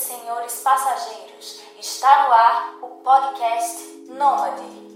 senhores passageiros, está no ar o podcast Nômade.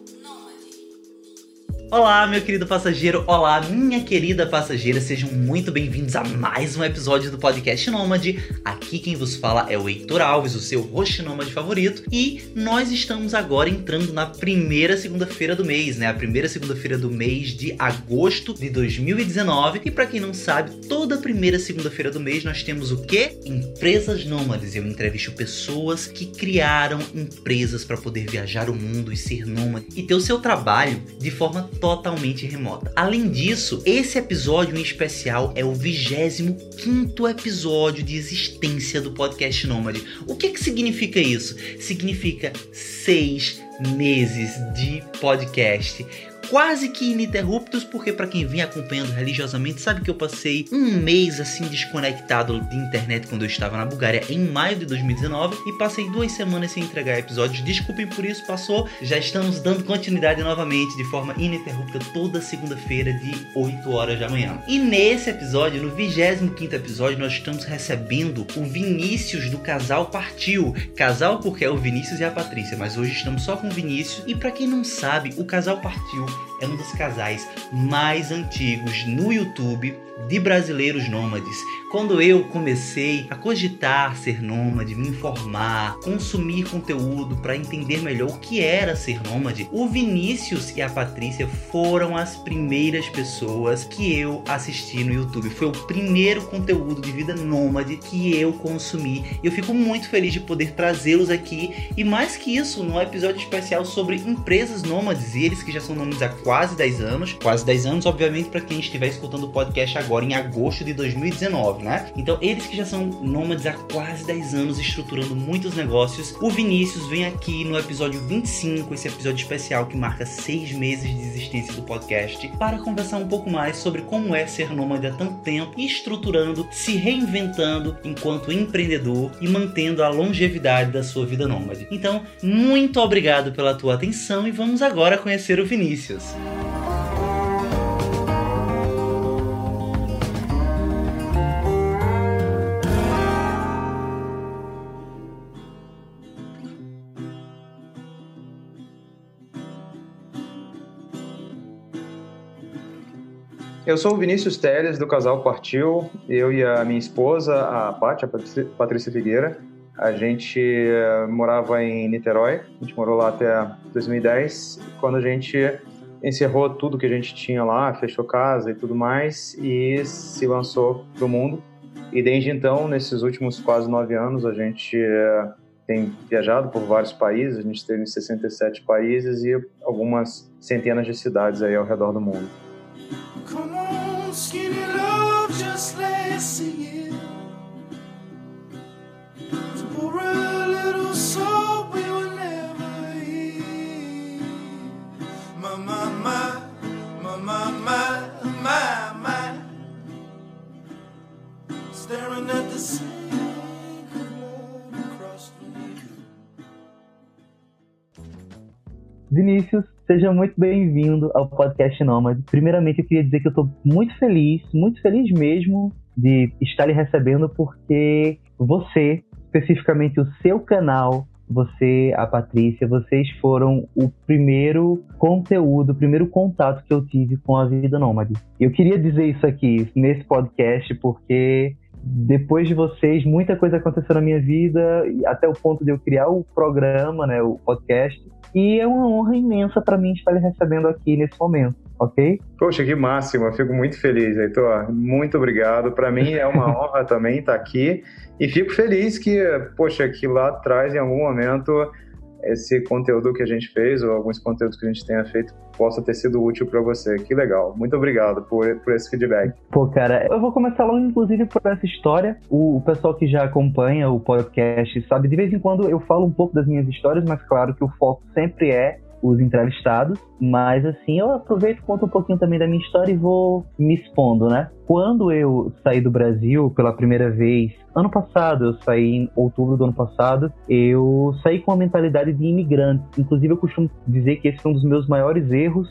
Olá, meu querido passageiro, olá, minha querida passageira, sejam muito bem-vindos a mais um episódio do podcast Nômade. Aqui quem vos fala é o Heitor Alves, o seu host nômade favorito, e nós estamos agora entrando na primeira segunda-feira do mês, né? A primeira segunda-feira do mês de agosto de 2019. E para quem não sabe, toda primeira segunda-feira do mês nós temos o quê? Empresas nômades. Eu entrevisto pessoas que criaram empresas para poder viajar o mundo e ser nômade e ter o seu trabalho de forma totalmente remota. Além disso, esse episódio em especial é o 25 episódio de existência do podcast Nômade. O que, que significa isso? Significa seis meses de podcast quase que ininterruptos, porque para quem vem acompanhando religiosamente sabe que eu passei um mês assim desconectado de internet quando eu estava na Bulgária em maio de 2019 e passei duas semanas sem entregar episódios. Desculpem por isso, passou. Já estamos dando continuidade novamente de forma ininterrupta toda segunda-feira de 8 horas da manhã. E nesse episódio, no 25 episódio, nós estamos recebendo o Vinícius do casal Partiu. Casal porque é o Vinícius e a Patrícia, mas hoje estamos só com o Vinícius. E para quem não sabe, o casal Partiu life. É um dos casais mais antigos no YouTube de brasileiros nômades. Quando eu comecei a cogitar ser nômade, me informar, consumir conteúdo para entender melhor o que era ser nômade, o Vinícius e a Patrícia foram as primeiras pessoas que eu assisti no YouTube. Foi o primeiro conteúdo de vida nômade que eu consumi. Eu fico muito feliz de poder trazê-los aqui e mais que isso, num episódio especial sobre empresas nômades, e eles que já são nômades há quase 10 anos, quase 10 anos, obviamente, para quem estiver escutando o podcast agora em agosto de 2019, né? Então, eles que já são nômades há quase 10 anos estruturando muitos negócios, o Vinícius vem aqui no episódio 25, esse episódio especial que marca 6 meses de existência do podcast, para conversar um pouco mais sobre como é ser nômade há tanto tempo estruturando, se reinventando enquanto empreendedor e mantendo a longevidade da sua vida nômade. Então, muito obrigado pela tua atenção e vamos agora conhecer o Vinícius. Eu sou o Vinícius Teles, do casal Partiu. Eu e a minha esposa, a Pátia, a Patrícia Figueira, a gente uh, morava em Niterói. A gente morou lá até 2010, quando a gente encerrou tudo que a gente tinha lá, fechou casa e tudo mais, e se lançou para o mundo. E desde então, nesses últimos quase nove anos, a gente uh, tem viajado por vários países. A gente esteve em 67 países e algumas centenas de cidades aí ao redor do mundo. Come on, Staring at the sink across Vinícius, Seja muito bem-vindo ao podcast Nômade. Primeiramente, eu queria dizer que eu estou muito feliz, muito feliz mesmo de estar lhe recebendo, porque você, especificamente o seu canal, você, a Patrícia, vocês foram o primeiro conteúdo, o primeiro contato que eu tive com a vida nômade. Eu queria dizer isso aqui nesse podcast porque depois de vocês, muita coisa aconteceu na minha vida, até o ponto de eu criar o programa, né, o podcast. E é uma honra imensa para mim estar lhe recebendo aqui nesse momento, ok? Poxa, que máximo, eu fico muito feliz, Heitor. Muito obrigado. Para mim é uma honra também estar aqui. E fico feliz que, poxa, que lá atrás, em algum momento, esse conteúdo que a gente fez, ou alguns conteúdos que a gente tenha feito, possa ter sido útil para você. Que legal. Muito obrigado por, por esse feedback. Pô, cara, eu vou começar logo, inclusive, por essa história. O, o, pessoal que já acompanha o podcast sabe, de vez em quando eu falo um pouco das minhas histórias, mas claro que o foco sempre é os entrevistados, mas assim, eu aproveito, conto um pouquinho também da minha história e vou me expondo, né? Quando eu saí do Brasil pela primeira vez, ano passado, eu saí em outubro do ano passado, eu saí com a mentalidade de imigrante. Inclusive, eu costumo dizer que esse foi um dos meus maiores erros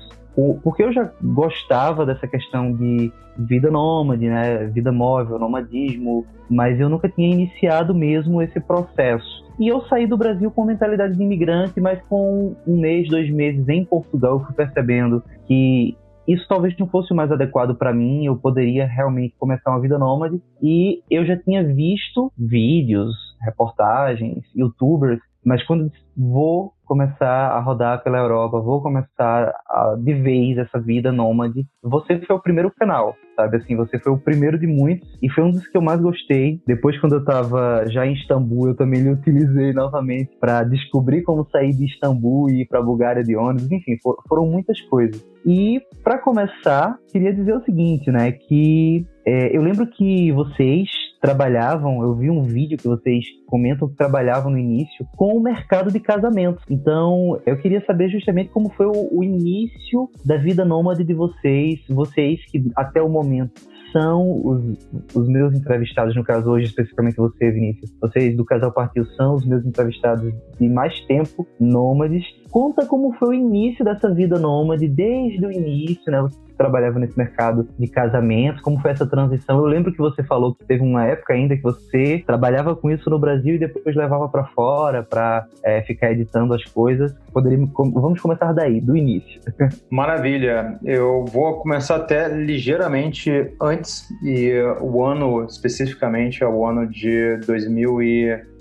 porque eu já gostava dessa questão de vida nômade, né, vida móvel, nomadismo, mas eu nunca tinha iniciado mesmo esse processo. E eu saí do Brasil com mentalidade de imigrante, mas com um mês, dois meses em Portugal, eu fui percebendo que isso talvez não fosse o mais adequado para mim, eu poderia realmente começar uma vida nômade. E eu já tinha visto vídeos, reportagens, youtubers, mas quando vou começar a rodar pela Europa, vou começar a, de vez essa vida nômade, você foi o primeiro canal, sabe? Assim, você foi o primeiro de muitos e foi um dos que eu mais gostei. Depois, quando eu estava já em Istambul, eu também lhe utilizei novamente para descobrir como sair de Istambul e ir para Bulgária de ônibus. Enfim, for, foram muitas coisas. E para começar, queria dizer o seguinte, né? Que é, eu lembro que vocês trabalhavam, eu vi um vídeo que vocês comentam que trabalhavam no início com o mercado de casamentos. Então, eu queria saber justamente como foi o, o início da vida nômade de vocês, vocês que até o momento são os, os meus entrevistados, no caso hoje especificamente você, Vinícius, vocês do Casal Partiu são os meus entrevistados de mais tempo, nômades. Conta como foi o início dessa vida nômade, desde o início, né? Você trabalhava nesse mercado de casamentos, como foi essa transição? Eu lembro que você falou que teve uma época ainda que você trabalhava com isso no Brasil e depois levava para fora para é, ficar editando as coisas. Poderíamos, vamos começar daí, do início. Maravilha. Eu vou começar até ligeiramente antes e o ano especificamente é o ano de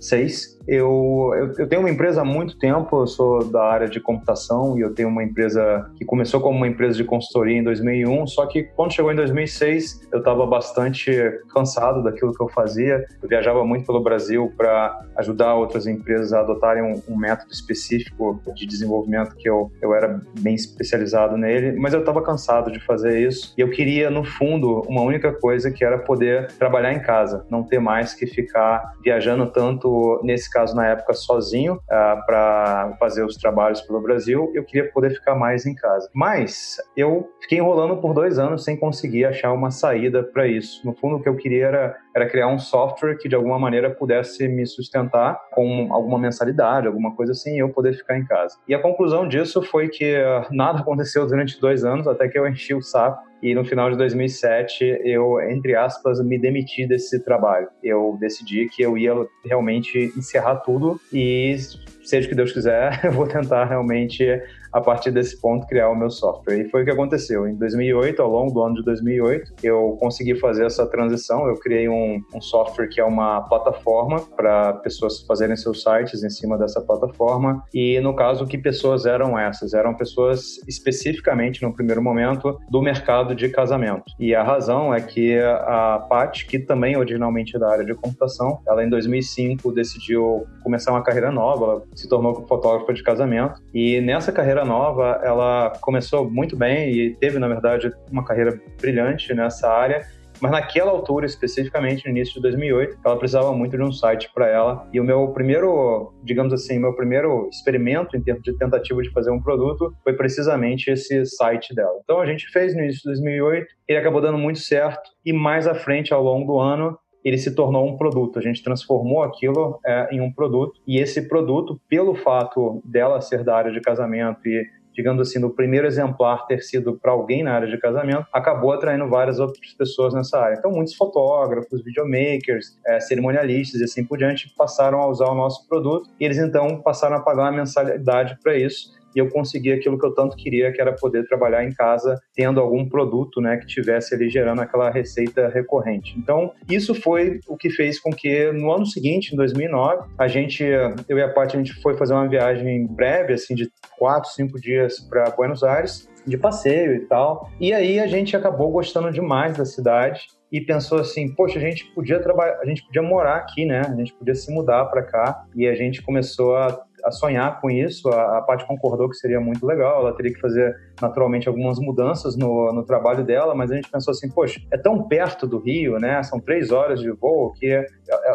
2006 eu, eu, eu, tenho uma empresa há muito tempo, eu sou da área de computação e eu tenho uma empresa que começou como uma empresa de consultoria em 2001, só que quando chegou em 2006 eu estava bastante cansado daquilo que eu fazia. Eu viajava muito pelo Brasil para ajudar outras empresas a adotarem um, um, método específico de desenvolvimento que eu, eu era bem especializado nele, mas eu estava cansado de fazer isso e eu queria, no fundo, uma única coisa que era poder trabalhar em casa, não ter mais que ficar viajando tanto nesse caso na época sozinho uh, ah, para fazer os trabalhos pelo Brasil, eu queria poder ficar mais em casa. Mas eu fiquei enrolando por dois anos sem conseguir achar uma saída para isso. No fundo, o que eu queria era, era criar um software que de alguma maneira pudesse me sustentar com alguma mensalidade, alguma coisa assim, e eu poder ficar em casa. E a conclusão disso foi que uh, nada aconteceu durante dois anos, até que eu enchi o saco e no final de 2007 eu, entre aspas, me demiti desse trabalho. Eu decidi que eu ia realmente encerrar tudo e seja o que Deus quiser, eu vou tentar realmente a partir desse ponto, criar o meu software. E foi o que aconteceu. Em 2008, ao longo do ano de 2008, eu consegui fazer essa transição. Eu criei um, um software que é uma plataforma para pessoas fazerem seus sites em cima dessa plataforma. E, no caso, que pessoas eram essas? Eram pessoas especificamente, no primeiro momento, do mercado de casamento. E a razão é que a Pat, que também originalmente é da área de computação, ela em 2005 decidiu começar uma carreira nova, ela se tornou fotógrafa de casamento. E nessa carreira nova, ela começou muito bem e teve, na verdade, uma carreira brilhante nessa área. Mas naquela altura, especificamente no início de 2008, ela precisava muito de um site para ela. E o meu primeiro, digamos assim, meu primeiro experimento em termos de tentativa de fazer um produto foi precisamente esse site dela. Então a gente fez no início de 2008, ele acabou dando muito certo. E mais à frente, ao longo do ano, ele se tornou um produto. A gente transformou aquilo é, em um produto e esse produto, pelo fato dela ser da área de casamento e digamos assim, no primeiro exemplar ter sido para alguém na área de casamento, acabou atraindo várias outras pessoas nessa área. Então, muitos fotógrafos, videomakers, é, cerimonialistas e assim por diante passaram a usar o nosso produto e eles então passaram a pagar uma mensalidade para isso e eu consegui aquilo que eu tanto queria, que era poder trabalhar em casa tendo algum produto, né, que tivesse ali gerando aquela receita recorrente. Então, isso foi o que fez com que no ano seguinte, em 2009, a gente, eu e a Paty, a gente foi fazer uma viagem breve, assim, de quatro, cinco dias para Buenos Aires, de passeio e tal. E aí a gente acabou gostando demais da cidade e pensou assim, poxa, a gente podia trabalhar, a gente podia morar aqui, né? A gente podia se mudar para cá e a gente começou a a sonhar com isso. A, a Paty concordou que seria muito legal, ela teria que fazer naturalmente algumas mudanças no, no trabalho dela, mas a gente pensou assim, poxa, é tão perto do Rio, né? São três horas de voo que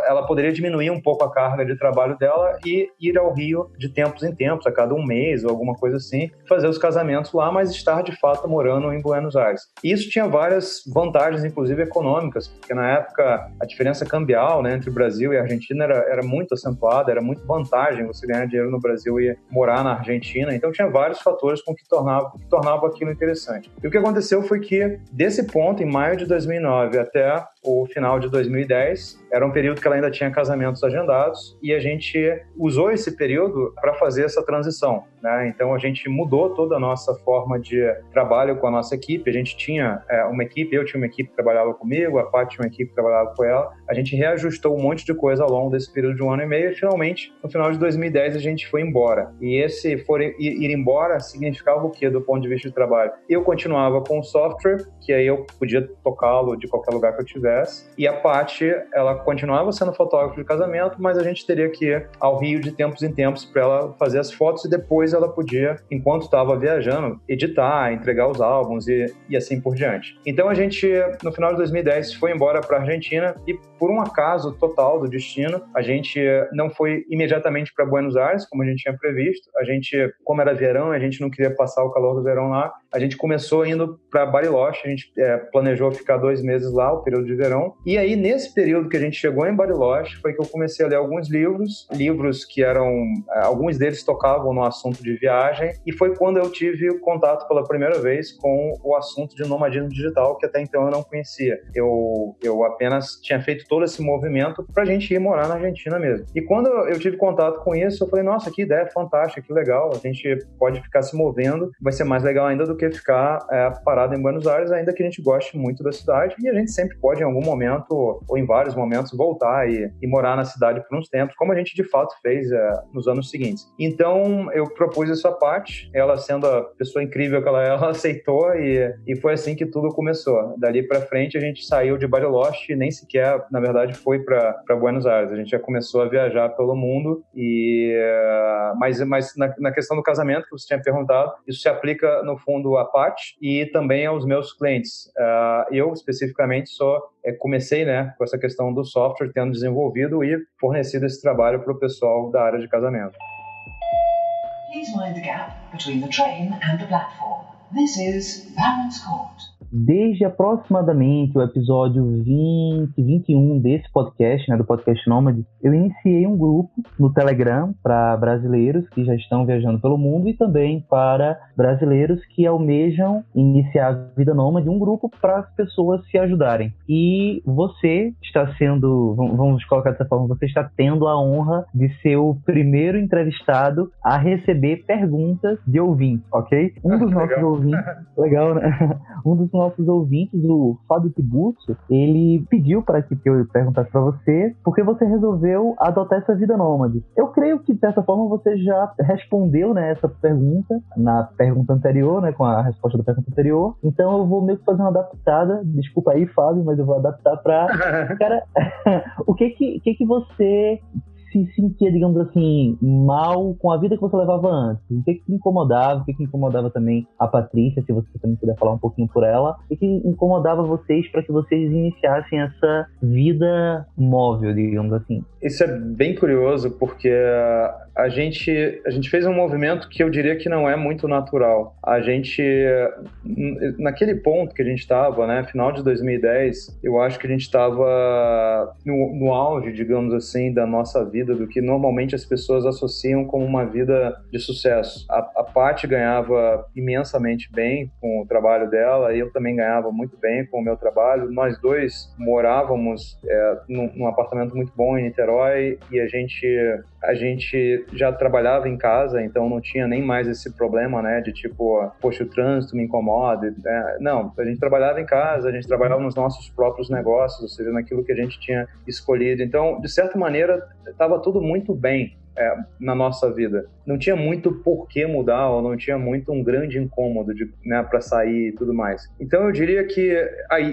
ela poderia diminuir um pouco a carga de trabalho dela e ir ao Rio de tempos em tempos, a cada um mês ou alguma coisa assim, fazer os casamentos lá, mas estar de fato morando em Buenos Aires. E isso tinha várias vantagens, inclusive econômicas, porque na época a diferença cambial né, entre o Brasil e a Argentina era, era muito acentuada, era muito vantagem você ganhar dinheiro no Brasil e morar na Argentina. Então tinha vários fatores com que tornava, que tornava aquilo interessante. E o que aconteceu foi que, desse ponto, em maio de 2009 até o final de 2010, era um período que ela ainda tinha casamentos agendados e a gente usou esse período para fazer essa transição. Né? Então a gente mudou toda a nossa forma de trabalho com a nossa equipe. A gente tinha é, uma equipe, eu tinha uma equipe que trabalhava comigo, a Paty tinha uma equipe que trabalhava com ela. A gente reajustou um monte de coisa ao longo desse período de um ano e meio e finalmente, no final de 2010, a gente foi embora. E esse for, ir embora significava o quê do ponto de vista de trabalho? Eu continuava com o software, que aí eu podia tocá-lo de qualquer lugar que eu tivesse, e a Paty, ela continuava sendo fotógrafa de casamento, mas a gente teria que ir ao Rio de tempos em tempos para ela fazer as fotos e depois ela podia, enquanto estava viajando, editar, entregar os álbuns e, e assim por diante. Então a gente, no final de 2010, foi embora para a Argentina e por um acaso total do destino, a gente não foi imediatamente para Buenos Aires, como a gente tinha previsto. A gente, como era verão, a gente não queria passar o calor do verão lá. A gente começou indo para Bariloche, a gente é, planejou ficar dois meses lá, o período de verão. E aí, nesse período que a gente chegou em Bariloche, foi que eu comecei a ler alguns livros, livros que eram, é, alguns deles tocavam no assunto de viagem, e foi quando eu tive contato pela primeira vez com o assunto de nomadismo digital, que até então eu não conhecia. Eu, eu apenas tinha feito todo esse movimento para a gente ir morar na Argentina mesmo. E quando eu tive contato com isso, eu falei, nossa, que ideia fantástica, que legal, a gente pode ficar se movendo, vai ser mais legal ainda do que ficar é, parado em Buenos Aires, ainda que a gente goste muito da cidade, e a gente sempre pode, algum momento, ou em vários momentos, voltar e, e morar na cidade por uns tempos, como a gente de fato fez é, nos anos seguintes. Então, eu propus essa parte, ela sendo a pessoa incrível que ela é, ela aceitou, e, e foi assim que tudo começou. Dali para frente, a gente saiu de Bariloche, nem sequer, na verdade, foi para Buenos Aires. A gente já começou a viajar pelo mundo, e mas, mas na, na questão do casamento que você tinha perguntado, isso se aplica, no fundo, à parte e também aos meus clientes. Uh, eu, especificamente, é, comecei né, com essa questão do software, tendo desenvolvido e fornecido esse trabalho para o pessoal da área de casamento. Please mind the gap between the train and the platform. This is Barons Court. Desde aproximadamente o episódio 20, 21 desse podcast, né, do podcast Nômade, eu iniciei um grupo no Telegram para brasileiros que já estão viajando pelo mundo e também para brasileiros que almejam iniciar a vida nômade, um grupo para as pessoas se ajudarem. E você está sendo, vamos colocar dessa forma, você está tendo a honra de ser o primeiro entrevistado a receber perguntas de ouvintes, ok? Um dos nossos ouvintes, legal, né? Um dos nossos ouvintes, o Fábio Tiburcio, ele pediu para que eu perguntasse para você por que você resolveu adotar essa vida nômade. Eu creio que, de certa forma, você já respondeu né, essa pergunta na pergunta anterior, né, com a resposta da pergunta anterior. Então eu vou meio que fazer uma adaptada. Desculpa aí, Fábio, mas eu vou adaptar para. Cara, o que que, que que você se sentia, digamos assim, mal com a vida que você levava antes? O que que incomodava? O que que incomodava também a Patrícia, se você também puder falar um pouquinho por ela? O que que incomodava vocês para que vocês iniciassem essa vida móvel, digamos assim? Isso é bem curioso, porque a gente, a gente fez um movimento que eu diria que não é muito natural. A gente, naquele ponto que a gente estava, né, final de 2010, eu acho que a gente estava no, no auge, digamos assim, da nossa vida, do que normalmente as pessoas associam como uma vida de sucesso. A, a Paty ganhava imensamente bem com o trabalho dela, eu também ganhava muito bem com o meu trabalho. Nós dois morávamos é, num, num apartamento muito bom em Niterói e a gente a gente já trabalhava em casa, então não tinha nem mais esse problema, né, de tipo, poxa, o trânsito me incomoda. Né? Não, a gente trabalhava em casa, a gente trabalhava nos nossos próprios negócios, ou seja, naquilo que a gente tinha escolhido. Então, de certa maneira, estava tudo muito bem é, na nossa vida. Não tinha muito por que mudar, ou não tinha muito um grande incômodo né, para sair e tudo mais. Então eu diria que,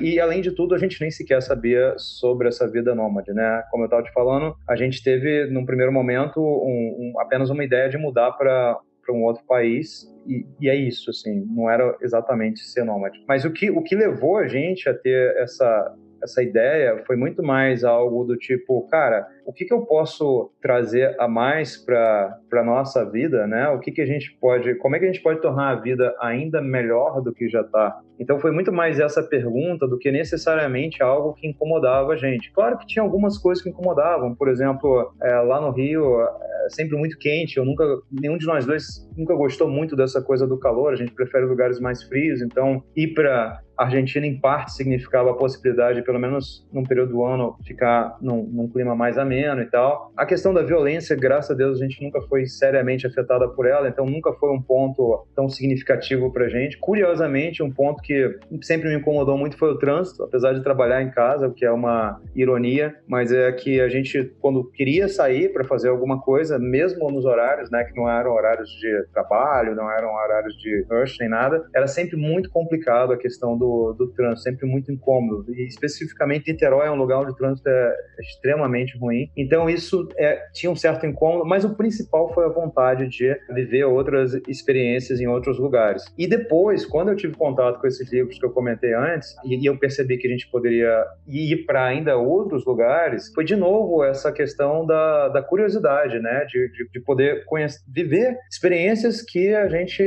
e além de tudo, a gente nem sequer sabia sobre essa vida nômade, né? Como eu estava te falando, a gente teve, num primeiro momento, um, um, apenas uma ideia de mudar para para um outro país e, e, é isso, assim, não era exatamente ser nômade. Mas o que, o que levou a gente a ter essa, essa ideia foi muito mais algo do tipo, cara, o que, que eu posso trazer a mais para a nossa vida, né? O que, que a gente pode, como é que a gente pode tornar a vida ainda melhor do que já está? Então foi muito mais essa pergunta do que necessariamente algo que incomodava a gente. Claro que tinha algumas coisas que incomodavam, por exemplo, é, lá no Rio é sempre muito quente. Eu nunca, nenhum de nós dois nunca gostou muito dessa coisa do calor. A gente prefere lugares mais frios. Então, ir para Argentina, em parte, significava a possibilidade, pelo menos num período do ano, ficar num, num, clima mais ameno e tal. A questão da violência, graças a Deus, a gente nunca foi seriamente afetada por ela, então nunca foi um ponto tão significativo pra gente. Curiosamente, um ponto que sempre me incomodou muito foi o trânsito, apesar de trabalhar em casa, o que é uma ironia, mas é que a gente, quando queria sair para fazer alguma coisa, mesmo nos horários, né, que não eram horários de trabalho, não eram horários de rush nem nada, era sempre muito complicado a questão do, do trânsito, sempre muito incômodo. E especificamente Niterói é um lugar onde o trânsito é extremamente ruim. Então isso é, tinha um certo incômodo, mas o principal foi a vontade de viver outras experiências em outros lugares. E depois, quando eu tive contato com esses livros que eu comentei antes, e, eu percebi que a gente poderia ir para ainda outros lugares, foi de novo essa questão da, da curiosidade, né? De, de, de poder conhecer, viver experiências que a gente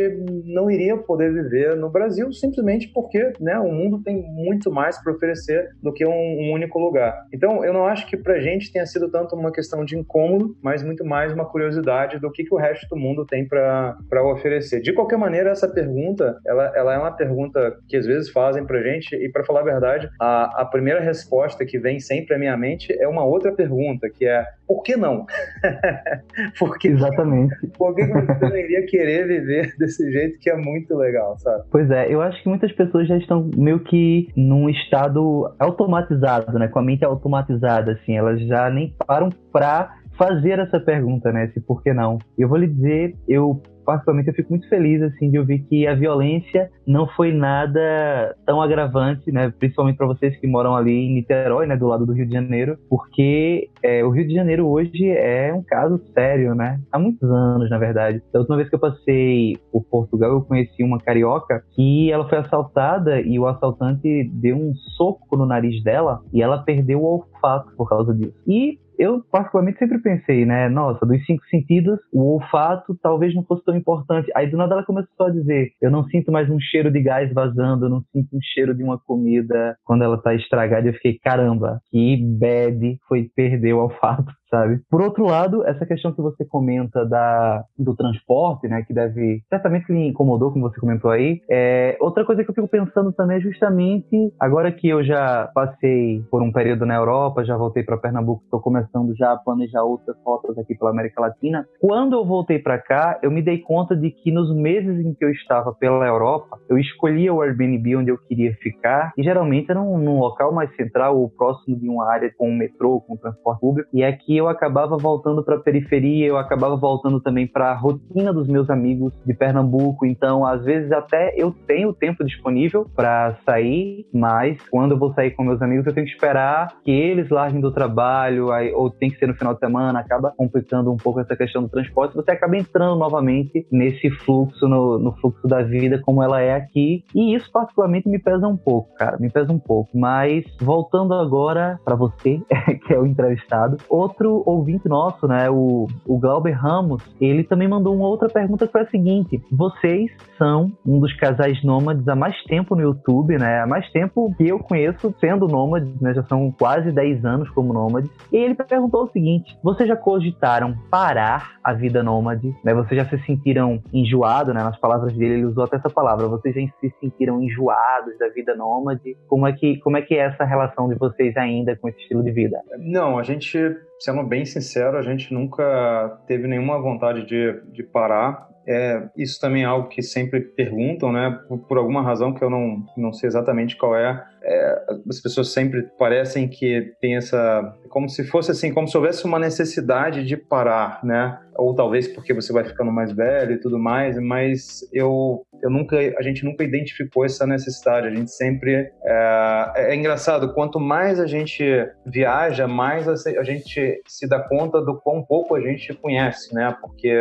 não iria poder viver no Brasil, simplesmente porque né? O mundo tem muito mais para oferecer do que um, um, único lugar. Então, eu não acho que para a gente tenha sido tanto uma questão de incômodo, mas muito mais uma curiosidade do que, que o resto do mundo tem para oferecer. De qualquer maneira, essa pergunta, ela, ela é uma pergunta que às vezes fazem para gente e, para falar a verdade, a, a primeira resposta que vem sempre à minha mente é uma outra pergunta, que é por que não? Porque, Exatamente. Por que você não iria querer viver desse jeito que é muito legal, sabe? Pois é, eu acho que muitas pessoas já estão meio que num estado automatizado, né? Com a mente automatizada, assim. Elas já nem param pra fazer essa pergunta, né? Se por que não? Eu vou lhe dizer, eu particularmente eu fico muito feliz assim de ouvir que a violência não foi nada tão agravante, né? Principalmente para vocês que moram ali em Niterói, né, do lado do Rio de Janeiro, porque é, o Rio de Janeiro hoje é um caso sério, né? Há muitos anos, na verdade. Da última vez que eu passei por Portugal, eu conheci uma carioca que ela foi assaltada e o assaltante deu um soco no nariz dela e ela perdeu o olfato por causa disso. E eu particularmente sempre pensei, né? Nossa, dos cinco sentidos, o olfato talvez não fosse tão importante. Aí do nada ela começou a dizer: eu não sinto mais um cheiro de gás vazando, eu não sinto um cheiro de uma comida quando ela tá estragada. Eu fiquei, caramba, que bad foi perder o olfato sabe? Por outro lado, essa questão que você comenta da, do transporte, né, que deve certamente lhe incomodou, como você comentou aí, é, outra coisa que eu fico pensando também é justamente agora que eu já passei por um período na Europa, já voltei para Pernambuco, estou começando já a planejar outras rotas aqui pela América Latina. Quando eu voltei para cá, eu me dei conta de que nos meses em que eu estava pela Europa, eu escolhia o Airbnb onde eu queria ficar e geralmente era num, num local mais central ou próximo de uma área com metrô, com transporte público. E aqui eu acabava voltando para a periferia, eu acabava voltando também para a rotina dos meus amigos de Pernambuco. Então, às vezes até eu tenho tempo disponível para sair, mas quando eu vou sair com meus amigos, eu tenho que esperar que eles larguem do trabalho, aí, ou tem que ser no final de semana, acaba complicando um pouco essa questão do transporte. Você acaba entrando novamente nesse fluxo, no, no fluxo da vida como ela é aqui. E isso particularmente me pesa um pouco, cara, me pesa um pouco. Mas voltando agora para você, que é o entrevistado, outro outro ouvinte nosso, né, o, o Glauber Ramos, ele também mandou uma outra pergunta que foi a seguinte: vocês são um dos casais nômades há mais tempo no YouTube, né? Há mais tempo que eu conheço sendo nômades, né? Já são quase 10 anos como nômades. E ele perguntou o seguinte: vocês já cogitaram parar a vida nômade? Né? Vocês já se sentiram enjoados, né? Nas palavras dele, ele usou até essa palavra. Vocês já se sentiram enjoados da vida nômade? Como é que, como é, que é essa relação de vocês ainda com esse estilo de vida? Não, a gente sendo bem sincero, a gente nunca teve nenhuma vontade de, de parar. É, isso também é algo que sempre perguntam, né? Por, por, alguma razão que eu não, não sei exatamente qual é. É. As pessoas sempre parecem que tem essa. Como se fosse assim, como se houvesse uma necessidade de parar, né? Ou talvez porque você vai ficando mais velho e tudo mais, mas eu eu nunca, a gente nunca identificou essa necessidade. A gente sempre é, é, engraçado. Quanto mais a gente viaja, mais a, gente se dá conta do quão pouco a gente conhece, né? Porque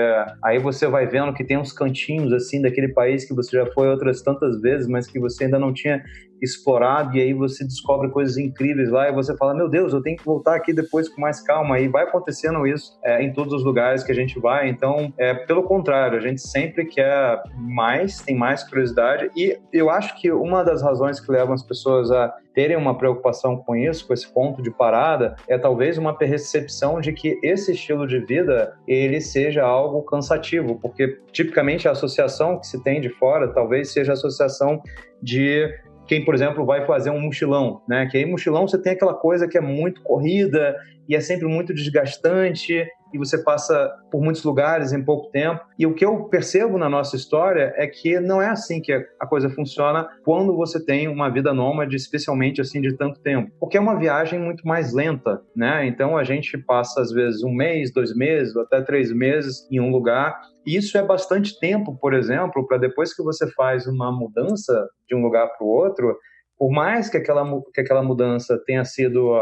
aí você vai vendo que tem uns cantinhos assim daquele país que você já foi outras tantas vezes, mas que você ainda não tinha explorado e aí você descobre coisas incríveis lá e você fala, meu Deus, eu tenho que voltar aqui depois com mais calma. E vai acontecendo isso é, em todos os lugares que a gente vai. Então, é, pelo contrário, a gente sempre quer mais, tem mais curiosidade. E eu acho que uma das razões que levam as pessoas a terem uma preocupação com isso, com esse ponto de parada, é talvez uma percepção de que esse estilo de vida ele seja algo cansativo, porque tipicamente a associação que se tem de fora talvez seja a associação de quem, por exemplo, vai fazer um mochilão, né? Que aí mochilão você tem aquela coisa que é muito corrida e é sempre muito desgastante e você passa por muitos lugares em pouco tempo. E o que eu percebo na nossa história é que não é assim que a coisa funciona quando você tem uma vida nômade, especialmente assim de tanto tempo, porque é uma viagem muito mais lenta, né? Então a gente passa às vezes um mês, dois meses, até três meses em um lugar. Isso é bastante tempo, por exemplo, para depois que você faz uma mudança de um lugar para o outro, por mais que aquela, que aquela mudança tenha sido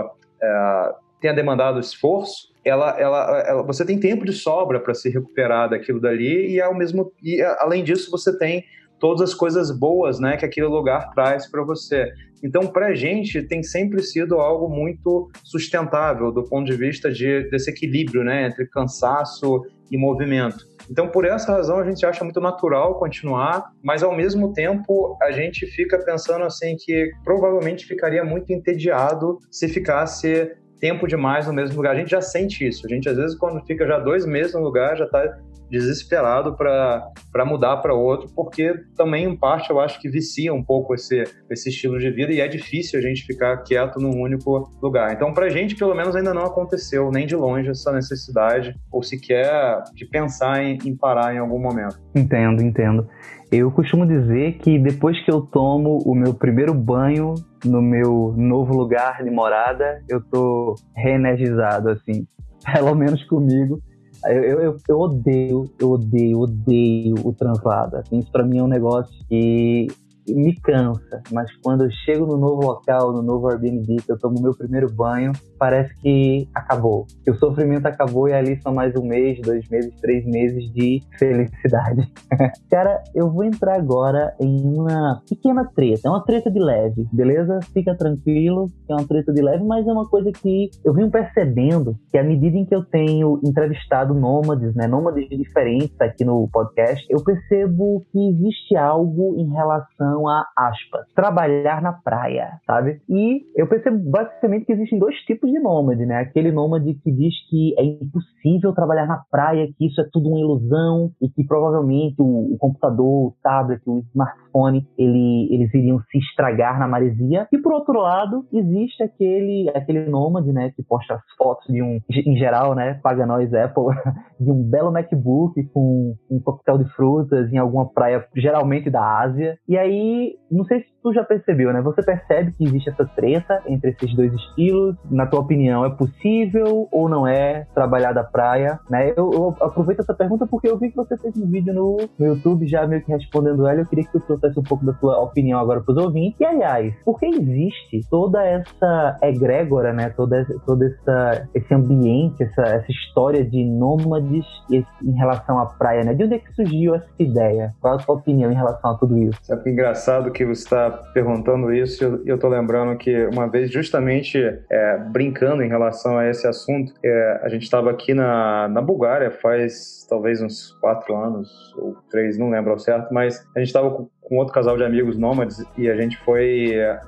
é, tenha demandado esforço, ela, ela, ela, você tem tempo de sobra para se recuperar daquilo dali e ao mesmo e além disso você tem todas as coisas boas, né, que aquele lugar traz para você. Então, para a gente tem sempre sido algo muito sustentável do ponto de vista de, desse equilíbrio, né, entre cansaço e movimento. Então, por essa razão, a gente acha muito natural continuar, mas ao mesmo tempo a gente fica pensando assim que provavelmente ficaria muito entediado se ficasse tempo demais no mesmo lugar. A gente já sente isso. A gente, às vezes, quando fica já dois meses no lugar, já está desesperado para mudar para outro, porque também, em parte, eu acho que vicia um pouco esse, esse estilo de vida e é difícil a gente ficar quieto num único lugar. Então, para a gente, pelo menos, ainda não aconteceu, nem de longe, essa necessidade, ou sequer de pensar em, em parar em algum momento. Entendo, entendo. Eu costumo dizer que depois que eu tomo o meu primeiro banho no meu novo lugar de morada, eu tô reenergizado, assim. Pelo menos comigo. Eu, eu, eu odeio, eu odeio, odeio o translado. Assim, isso para mim é um negócio que me cansa, mas quando eu chego no novo local, no novo Airbnb, que eu tomo meu primeiro banho, parece que acabou. Que o sofrimento acabou e ali são mais um mês, dois meses, três meses de felicidade. Cara, eu vou entrar agora em uma pequena treta. É uma treta de leve, beleza? Fica tranquilo, é uma treta de leve, mas é uma coisa que eu venho percebendo que à medida em que eu tenho entrevistado nômades, né, nômades diferentes aqui no podcast, eu percebo que existe algo em relação relação a aspas, trabalhar na praia, sabe? E eu percebo basicamente que existem dois tipos de nômade, né? Aquele nômade que diz que é impossível trabalhar na praia, que isso é tudo uma ilusão e que provavelmente o, o computador, o tablet, o smartphone, ele, eles iriam se estragar na maresia. E por outro lado, existe aquele aquele nômade, né, que posta as fotos de um, em geral, né, paga nós Apple, de um belo MacBook com um coquetel de frutas em alguma praia, geralmente da Ásia. E aí não sei se tu já percebeu, né? Você percebe que existe essa treta entre esses dois estilos. Na tua opinião, é possível ou não é trabalhar da praia? Né? Eu, eu aproveito essa pergunta porque eu vi que você fez um vídeo no, no YouTube já meio que respondendo ela. Eu queria que tu trouxesse um pouco da tua opinião agora para ouvintes. E aliás, por que existe toda essa egrégora, né? Toda, todo essa, esse ambiente, essa, essa história de nômades em relação à praia, né? De onde é que surgiu essa ideia? Qual a tua opinião em relação a tudo isso? Sabe que engraçado que você está perguntando isso e eu estou lembrando que uma vez, justamente é, brincando em relação a esse assunto, é, a gente estava aqui na, na Bulgária faz talvez uns quatro anos ou três, não lembro ao certo, mas a gente estava com, outro casal de amigos nômades e a gente foi é,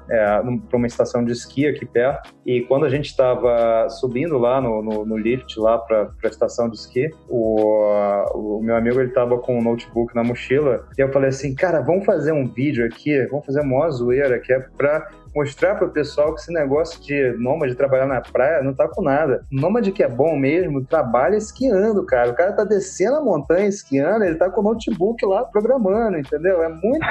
para uma estação de esqui aqui perto. E quando a gente estava subindo lá no, no, no lift lá para a estação de esqui, o, o meu amigo ele estava com o um notebook na mochila e eu falei assim, cara, vamos fazer um vídeo aqui, vamos fazer uma zoeira que é para mostrar para o pessoal que esse negócio de nômade trabalhar na praia não tá com nada. Nômade que é bom mesmo, trabalha esquiando, cara. O cara tá descendo a montanha esquiando, ele tá com o notebook lá programando, entendeu? É muito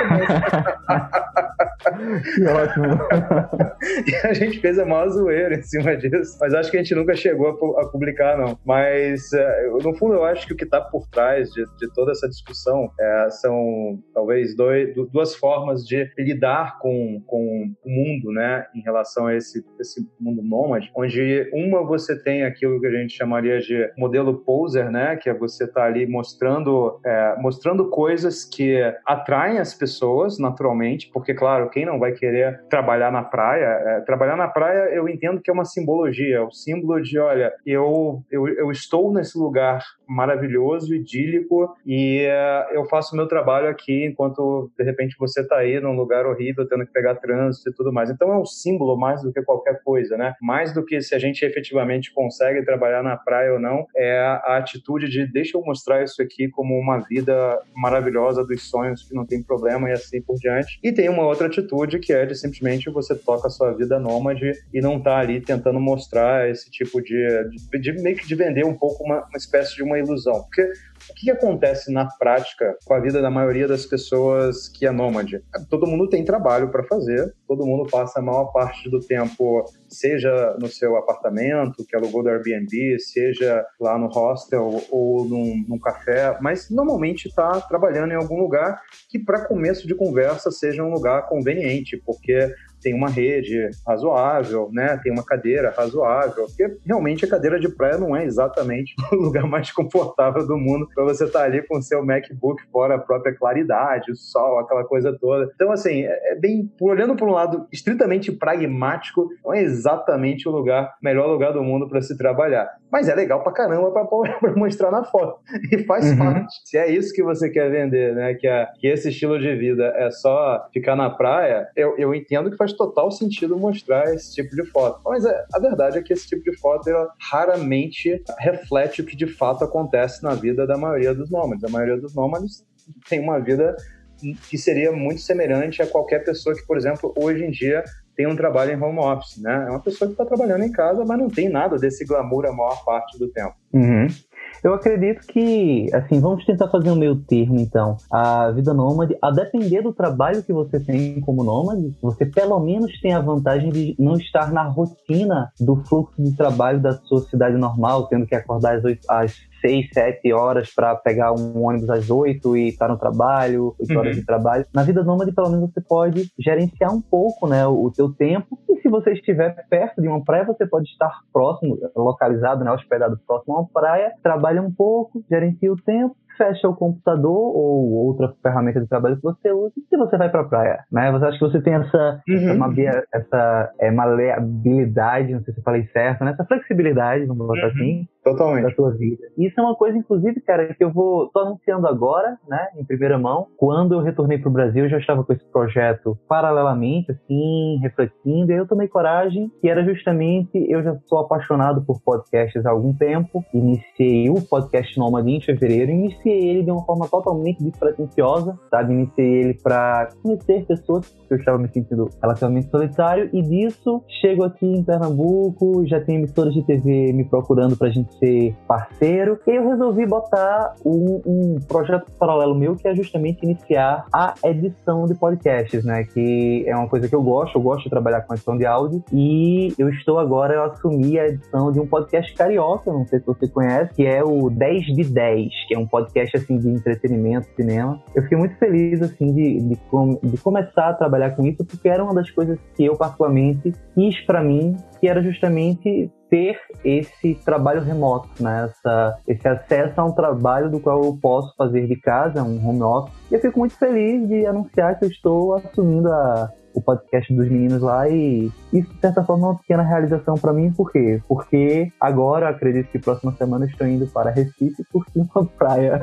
que ótimo. e a gente fez a maior zoeira em cima disso, mas acho que a gente nunca chegou a, publicar, não. Mas, é, no fundo, eu acho que o que tá por trás de, de toda essa discussão é, são talvez dois, duas formas de lidar com, com o mundo mundo, né, em relação a esse, esse mundo nômade, onde uma você tem aquilo que a gente chamaria de modelo poser, né, que é você tá ali mostrando, é, mostrando coisas que atraem as pessoas naturalmente, porque, claro, quem não vai querer trabalhar na praia, é, trabalhar na praia eu entendo que é uma simbologia, o símbolo de, olha, eu, eu, eu estou nesse lugar maravilhoso, idílico, e é, eu faço meu trabalho aqui enquanto, de repente, você está aí num lugar horrível, tendo que pegar trânsito e tudo mais. Então é um símbolo mais do que qualquer coisa, né? Mais do que se a gente efetivamente consegue trabalhar na praia ou não, é a atitude de deixa eu mostrar isso aqui como uma vida maravilhosa dos sonhos que não tem problema e assim por diante. E tem uma outra atitude que é de simplesmente você toca a sua vida nômade e não tá ali tentando mostrar esse tipo de, de, de meio que de vender um pouco uma, uma espécie de uma ilusão. Porque o que acontece na prática com a vida da maioria das pessoas que é nômade? Todo mundo tem trabalho para fazer, todo mundo passa a maior parte do tempo, seja no seu apartamento, que alugou do Airbnb, seja lá no hostel ou num, num café, mas normalmente está trabalhando em algum lugar que, para começo de conversa, seja um lugar conveniente, porque tem uma rede razoável, né? Tem uma cadeira razoável, porque realmente a cadeira de praia não é exatamente o lugar mais confortável do mundo para você estar tá ali com o seu MacBook fora a própria claridade, o sol, aquela coisa toda. Então, assim, é, é bem olhando por um lado estritamente pragmático, não é exatamente o lugar, melhor lugar do mundo para se trabalhar. Mas é legal pra caramba para mostrar na foto. E faz uhum. parte. Se é isso que você quer vender, né? Que, é, que esse estilo de vida é só ficar na praia, eu, eu entendo que faz total sentido mostrar esse tipo de foto. Mas é, a verdade é que esse tipo de foto raramente reflete o que de fato acontece na vida da maioria dos nômades. A maioria dos nômades tem uma vida que seria muito semelhante a qualquer pessoa que, por exemplo, hoje em dia tem um trabalho em home office, né? É uma pessoa que está trabalhando em casa, mas não tem nada desse glamour a maior parte do tempo. Uhum. Eu acredito que, assim, vamos tentar fazer um meio termo, então. A vida nômade, a depender do trabalho que você tem como nômade, você pelo menos tem a vantagem de não estar na rotina do fluxo de trabalho da sua cidade normal, tendo que acordar às, 8, às 6, 7 horas para pegar um ônibus às 8 e estar no trabalho, 8 uhum. horas de trabalho. Na vida nômade, pelo menos você pode gerenciar um pouco, né, o, o teu tempo. E se você estiver perto de uma praia, você pode estar próximo, localizado, né, hospedado próximo a uma praia, trabalha um pouco, gerencia o tempo fecha o computador ou outra ferramenta de trabalho que você usa e você vai para a praia, né? Você acha que você tem essa uhum. essa, essa é, maleabilidade, não sei se eu falei certo, né? Essa flexibilidade, vamos botar uhum. assim, Totalmente. da sua vida. Isso é uma coisa, inclusive, cara, que eu vou tô anunciando agora, né, em primeira mão. Quando eu retornei para o Brasil, eu já estava com esse projeto paralelamente, assim, refletindo. E eu tomei coragem, que era justamente eu já sou apaixonado por podcasts há algum tempo. Iniciei o podcast Nômade em fevereiro. Iniciei ele de uma forma totalmente despretensiosa, sabe? Iniciei ele para conhecer pessoas, porque eu estava me sentindo relativamente solitário, e disso chego aqui em Pernambuco, já tem emissoras de TV me procurando para a gente ser parceiro, e eu resolvi botar um, um, projeto paralelo meu, que é justamente iniciar a edição de podcasts, né? Que é uma coisa que eu gosto, eu gosto de trabalhar com edição de áudio, e eu estou agora, eu assumi a edição de um podcast carioca, não sei se você conhece, que é o 10 de 10, que é um podcast assim de entretenimento, cinema. Eu fiquei muito feliz assim de, de, com, de começar a trabalhar com isso, porque era uma das coisas que eu particularmente quis para mim, que era justamente ter esse trabalho remoto, né? Essa, esse acesso a um trabalho do qual eu posso fazer de casa, um home office. E eu fico muito feliz de anunciar que eu estou assumindo a, o podcast dos meninos lá e isso, de certa forma, é uma pequena realização para mim. Por quê? Porque agora, acredito que próxima semana estou indo para Recife curtir uma praia.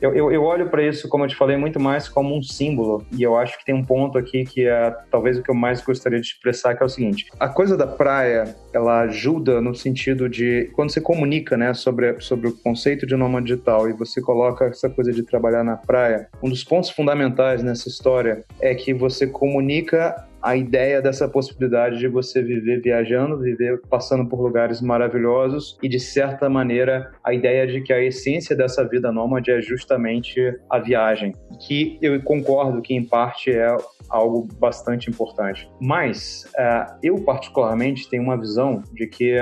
eu, eu, eu olho para isso, como eu te falei, muito mais como um símbolo. E eu acho que tem um ponto aqui que é talvez o que eu mais gostaria de expressar, que é o seguinte. A coisa da praia, ela ajuda no sentido de... Quando você comunica, né, sobre, sobre o conceito de nômade digital e você coloca essa coisa de trabalhar na praia, um dos pontos fundamentais nessa história é que você comunica a ideia dessa possibilidade de você viver viajando, viver passando por lugares maravilhosos e, de certa maneira, a ideia de que a essência dessa vida nômade é justamente a viagem, que eu concordo que, em parte, é algo bastante importante. Mas é, eu, particularmente, tenho uma visão de que,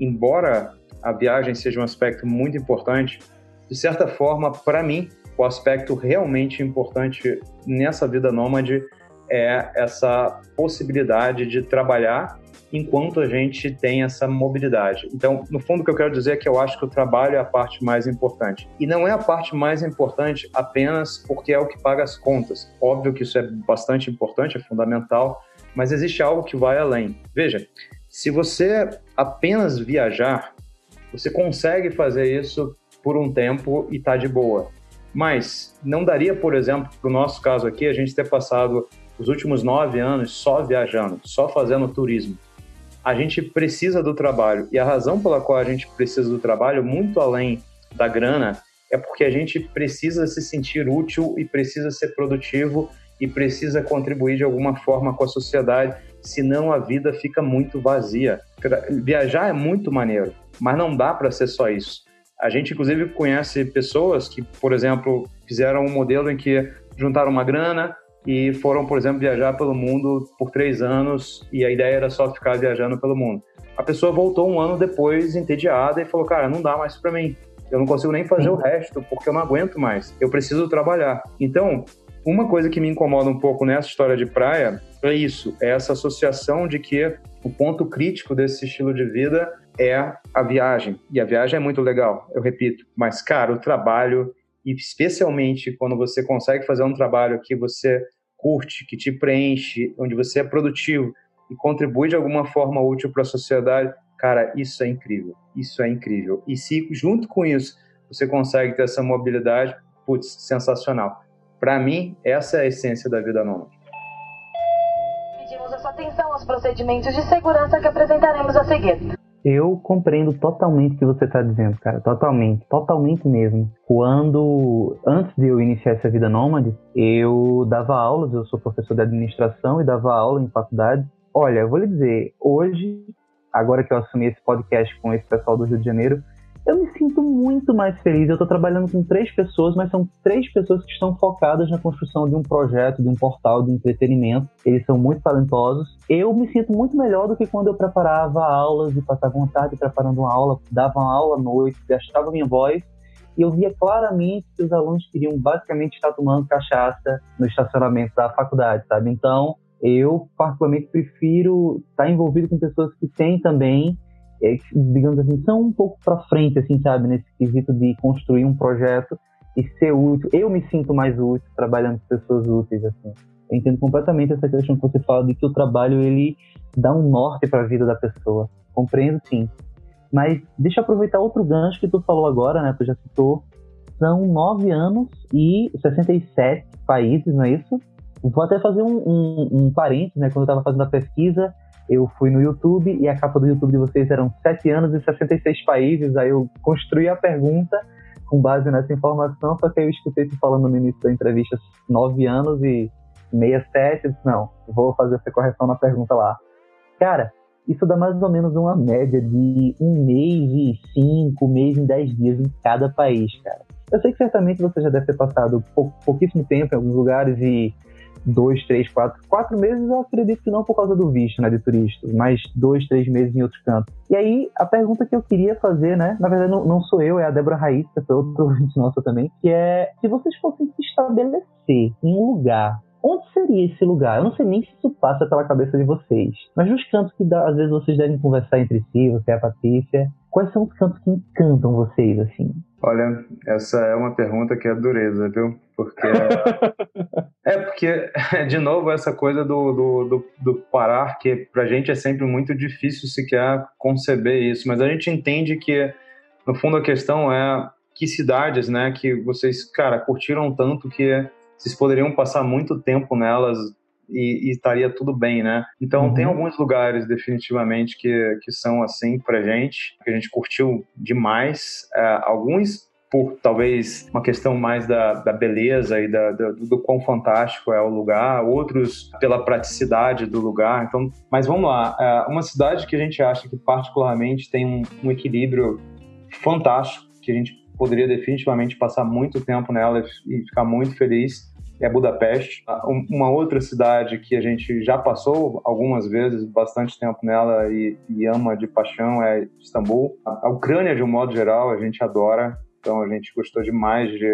embora a viagem seja um aspecto muito importante, de certa forma, para mim, o aspecto realmente importante nessa vida nômade é essa possibilidade de trabalhar enquanto a gente tem essa mobilidade. Então, no fundo, o que eu quero dizer é que eu acho que o trabalho é a parte mais importante. E não é a parte mais importante apenas porque é o que paga as contas. Óbvio que isso é bastante importante, é fundamental, mas existe algo que vai além. Veja, se você apenas viajar, você consegue fazer isso por um tempo e tá de boa. Mas não daria, por exemplo, para o nosso caso aqui, a gente ter passado os últimos nove anos só viajando, só fazendo turismo a gente precisa do trabalho. E a razão pela qual a gente precisa do trabalho, muito além da grana, é porque a gente precisa se sentir útil e precisa ser produtivo e precisa contribuir de alguma forma com a sociedade, senão a vida fica muito vazia. Viajar é muito maneiro, mas não dá para ser só isso. A gente, inclusive, conhece pessoas que, por exemplo, fizeram um modelo em que juntaram uma grana, e foram, por exemplo, viajar pelo mundo por três anos e a ideia era só ficar viajando pelo mundo. A pessoa voltou um ano depois entediada e falou: Cara, não dá mais para mim. Eu não consigo nem fazer o resto porque eu não aguento mais. Eu preciso trabalhar. Então, uma coisa que me incomoda um pouco nessa história de praia é isso: é essa associação de que o ponto crítico desse estilo de vida é a viagem. E a viagem é muito legal, eu repito. Mas, cara, o trabalho, e especialmente quando você consegue fazer um trabalho que você curte, que te preenche, onde você é produtivo e contribui de alguma forma útil para a sociedade, cara, isso é incrível. Isso é incrível. E se junto com isso você consegue ter essa mobilidade, putz, sensacional. Para mim, essa é a essência da vida nômade. Pedimos a sua atenção aos procedimentos de segurança que apresentaremos a seguir. Eu compreendo totalmente o que você está dizendo, cara. Totalmente. Totalmente mesmo. Quando, antes de eu iniciar essa vida nômade, eu dava aulas, eu sou professor de administração e dava aula em faculdade. Olha, eu vou lhe dizer, hoje, agora que eu assumi esse podcast com esse pessoal do Rio de Janeiro, eu me sinto muito mais feliz. Eu estou trabalhando com três pessoas, mas são três pessoas que estão focadas na construção de um projeto, de um portal de entretenimento. Eles são muito talentosos. Eu me sinto muito melhor do que quando eu preparava aulas e passava uma tarde preparando uma aula, dava uma aula à noite, gastava minha voz e eu via claramente que os alunos queriam basicamente estar tomando cachaça no estacionamento da faculdade, sabe? Então, eu particularmente prefiro estar envolvido com pessoas que têm também é, digamos assim, são um pouco para frente, assim, sabe, nesse quesito de construir um projeto e ser útil. Eu me sinto mais útil trabalhando com pessoas úteis, assim. Eu entendo completamente essa questão que você fala de que o trabalho ele dá um norte para a vida da pessoa. Compreendo, sim. Mas deixa eu aproveitar outro gancho que tu falou agora, né? Tu já citou. São nove anos e 67 países, não é isso? Vou até fazer um, um, um parênteses, né? Quando eu estava fazendo a pesquisa, eu fui no YouTube e a capa do YouTube de vocês eram 7 anos e 66 países. Aí eu construí a pergunta com base nessa informação, só que eu escutei tu falando no início da entrevista 9 anos e 67. Disse, não, vou fazer essa correção na pergunta lá. Cara, isso dá mais ou menos uma média de um mês e cinco, mês em dez dias em cada país, cara. Eu sei que certamente você já deve ter passado pou, pouquíssimo tempo em alguns lugares e dois, três, quatro. Quatro meses eu acredito que não por causa do visto, né, de turista, mas dois, três meses em outros cantos. E aí, a pergunta que eu queria fazer, né, na verdade não, não sou eu, é a Débora Raíssa, foi outro ouvinte nossa também, que é, se vocês fossem se estabelecer em um lugar onde seria esse lugar? Eu não sei nem se isso passa pela cabeça de vocês. Mas nos cantos que às vezes vocês devem conversar entre si, você e a Patrícia, quais são os cantos que encantam vocês, assim? Olha, essa é uma pergunta que é dureza, viu? Porque. é porque, de novo, essa coisa do, do, do, do parar, que pra gente é sempre muito difícil sequer conceber isso, mas a gente entende que, no fundo, a questão é que cidades, né, que vocês, cara, curtiram tanto que vocês poderiam passar muito tempo nelas e, e, estaria tudo bem, né? Então uhum. tem alguns lugares definitivamente que, que são assim pra gente, que a gente curtiu demais. É, alguns por talvez uma questão mais da, da beleza e da, do, do quão fantástico é o lugar, outros pela praticidade do lugar. Então, mas vamos lá, é uma cidade que a gente acha que particularmente tem um, um equilíbrio fantástico, que a gente poderia definitivamente passar muito tempo nela e ficar muito feliz é Budapeste. Uma outra cidade que a gente já passou algumas vezes, bastante tempo nela e, e ama de paixão é Istambul. A Ucrânia, de um modo geral, a gente adora. Então a gente gostou demais de,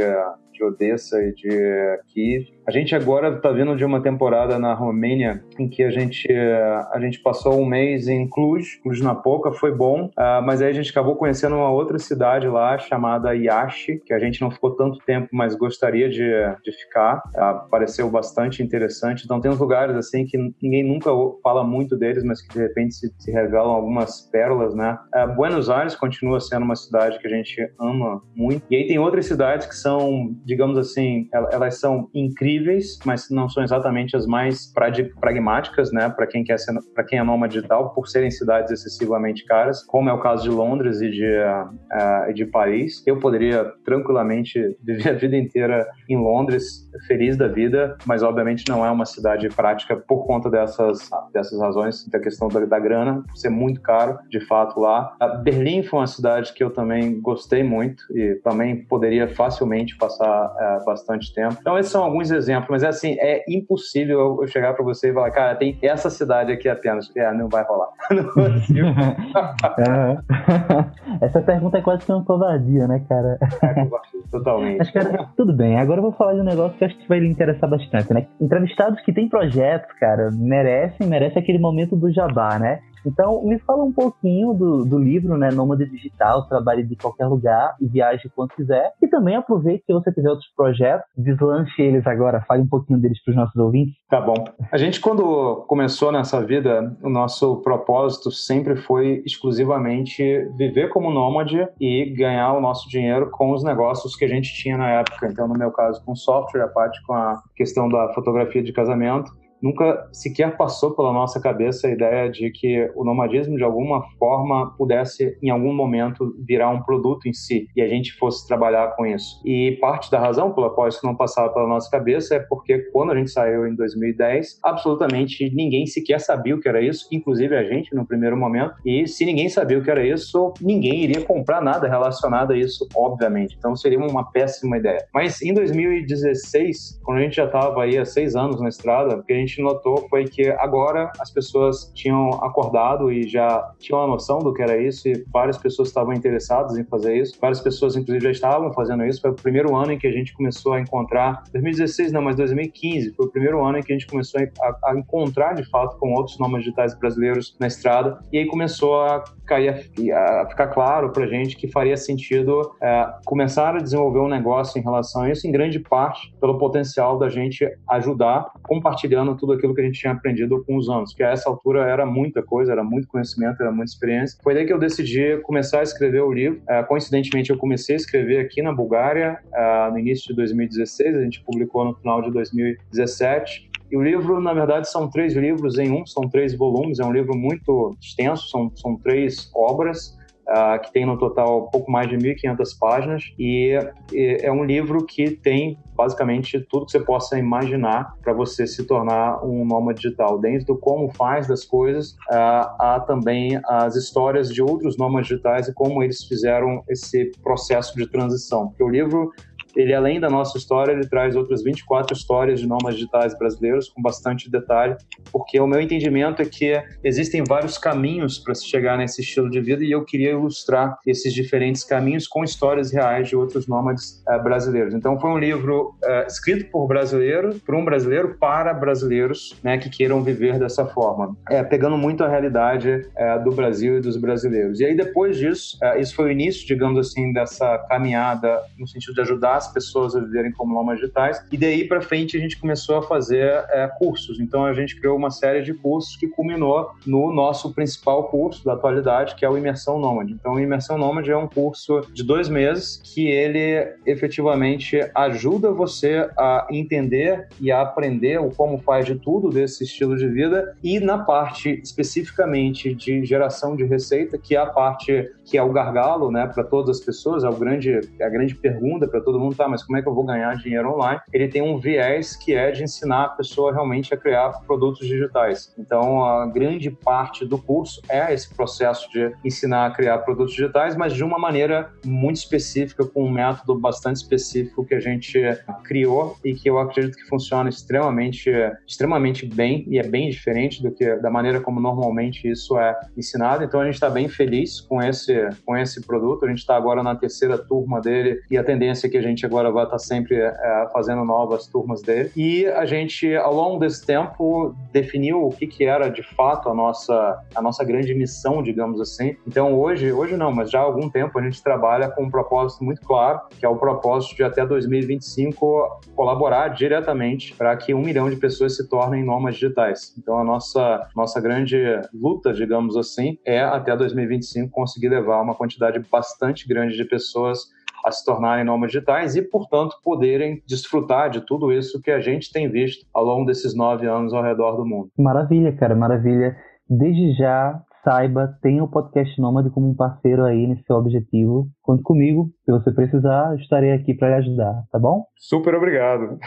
de Odessa e de Kiev. A gente agora está vindo de uma temporada na Romênia em que a gente, a gente passou um mês em Cluj, Cluj-Napoca, foi bom, uh, mas aí a gente acabou conhecendo uma outra cidade lá chamada Iași, que a gente não ficou tanto tempo, mas gostaria de, de ficar. Uh, pareceu bastante interessante. Então tem uns lugares assim que ninguém nunca fala muito deles, mas que de repente se, se revelam algumas pérolas, né? Uh, Buenos Aires continua sendo uma cidade que a gente ama muito. E aí tem outras cidades que são, digamos assim, elas são incríveis, mas não são exatamente as mais pragmáticas, né, para quem quer ser, para quem é nômade digital, por serem cidades excessivamente caras, como é o caso de Londres e de, uh, de Paris. Eu poderia tranquilamente viver a vida inteira em Londres, feliz da vida, mas obviamente não é uma cidade prática por conta dessas dessas razões, da questão da, da grana, por ser muito caro, de fato lá. Uh, Berlim foi uma cidade que eu também gostei muito e também poderia facilmente passar uh, bastante tempo. Então esses são alguns exemplos, mas é assim, é impossível eu chegar para você e falar, cara, tem essa cidade aqui apenas. É, não vai rolar. essa pergunta é quase que uma covardia, né, cara? É, totalmente. Mas, cara, tudo bem. Agora eu vou falar de um negócio que acho que vai lhe interessar bastante, né? Entrevistados que têm projetos, cara, merecem, merecem aquele momento do jabá, né? Então, me fala um pouquinho do, do livro, né? Nômade Digital, trabalhe de qualquer lugar e viaje quando quiser. E também aproveite se você tiver outros projetos, deslanche eles agora, fale um pouquinho deles para os nossos ouvintes. Tá bom. A gente, quando começou nessa vida, o nosso propósito sempre foi exclusivamente viver como nômade e ganhar o nosso dinheiro com os negócios que a gente tinha na época. Então, no meu caso, com software, a parte com a questão da fotografia de casamento nunca sequer passou pela nossa cabeça a ideia de que o nomadismo de alguma forma pudesse em algum momento virar um produto em si e a gente fosse trabalhar com isso. E parte da razão pela qual isso não passava pela nossa cabeça é porque quando a gente saiu em 2010, absolutamente ninguém sequer sabia o que era isso, inclusive a gente no primeiro momento. E se ninguém sabia o que era isso, ninguém iria comprar nada relacionado a isso, obviamente. Então seria uma péssima ideia. Mas em 2016, quando a gente já estava aí há seis anos na estrada, porque a gente gente notou foi que agora as pessoas tinham acordado e já tinham a noção do que era isso e várias pessoas estavam interessadas em fazer isso. Várias pessoas, inclusive, já estavam fazendo isso. Foi o primeiro ano em que a gente começou a encontrar, 2016 não, mas 2015, foi o primeiro ano em que a gente começou a, a encontrar, de fato, com outros nomes digitais brasileiros na estrada. E aí começou a cair, a, a ficar claro pra gente que faria sentido é, começar a desenvolver um negócio em relação a isso, em grande parte pelo potencial da gente ajudar compartilhando tudo aquilo que a gente tinha aprendido com os anos, que a essa altura era muita coisa, era muito conhecimento, era muita experiência. Foi daí que eu decidi começar a escrever o livro. Uh, coincidentemente, eu comecei a escrever aqui na Bulgária uh, no início de 2016, a gente publicou no final de 2017. E o livro, na verdade, são três livros em um, são três volumes, é um livro muito extenso, são, são três obras. Uh, que tem no total pouco mais de 1.500 páginas, e, é um livro que tem basicamente tudo que você possa imaginar para você se tornar um nômade digital, desde o como faz das coisas uh, a também as histórias de outros nômades digitais e como eles fizeram esse processo de transição. Porque o livro ele além da nossa história, ele traz outras 24 histórias de nômades digitais brasileiros com bastante detalhe, porque o meu entendimento é que existem vários caminhos para se chegar nesse estilo de vida e eu queria ilustrar esses diferentes caminhos com histórias reais de outros nômades uh, brasileiros. Então foi um livro uh, escrito por brasileiro, por um brasileiro para brasileiros, né, que queiram viver dessa forma, é, pegando muito a realidade uh, do Brasil e dos brasileiros. E aí depois disso, isso foi o início, digamos assim, dessa caminhada no sentido de ajudar as pessoas a viverem como nômades digitais. E daí para frente a gente começou a fazer é, cursos. Então a gente criou uma série de cursos que culminou no nosso principal curso da atualidade, que é o Imersão Nômade. Então o Imersão Nômade é um curso de dois meses que ele efetivamente ajuda você a entender e a aprender o como faz de tudo desse estilo de vida e na parte especificamente de geração de receita, que é a parte que é o gargalo, né, para todas as pessoas, é o grande é a grande pergunta para todo mundo tá, mas como é que eu vou ganhar dinheiro online? Ele tem um viés que é de ensinar a pessoa realmente a criar produtos digitais. Então, a grande parte do curso é esse processo de ensinar a criar produtos digitais, mas de uma maneira muito específica, com um método bastante específico que a gente criou e que eu acredito que funciona extremamente, extremamente bem e é bem diferente do que da maneira como normalmente isso é ensinado. Então, a gente está bem feliz com esse, com esse produto. A gente está agora na terceira turma dele e a tendência é que a gente gente agora vai estar sempre é, fazendo novas turmas dele. E a gente, ao longo desse tempo, definiu o que, que era de fato a nossa, a nossa grande missão, digamos assim. Então hoje, hoje não, mas já há algum tempo a gente trabalha com um propósito muito claro, que é o propósito de até 2025 colaborar diretamente para que um milhão de pessoas se tornem nômades digitais. Então a nossa, nossa grande luta, digamos assim, é até 2025 conseguir levar uma quantidade bastante grande de pessoas a se tornarem nômades digitais e, portanto, poderem desfrutar de tudo isso que a gente tem visto ao longo desses nove anos ao redor do mundo. Maravilha, cara, maravilha. Desde já, saiba, tenha o podcast Nômade como um parceiro aí nesse seu objetivo. Conte comigo, se você precisar, estarei aqui para lhe ajudar, tá bom? Super obrigado.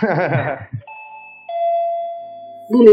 Bu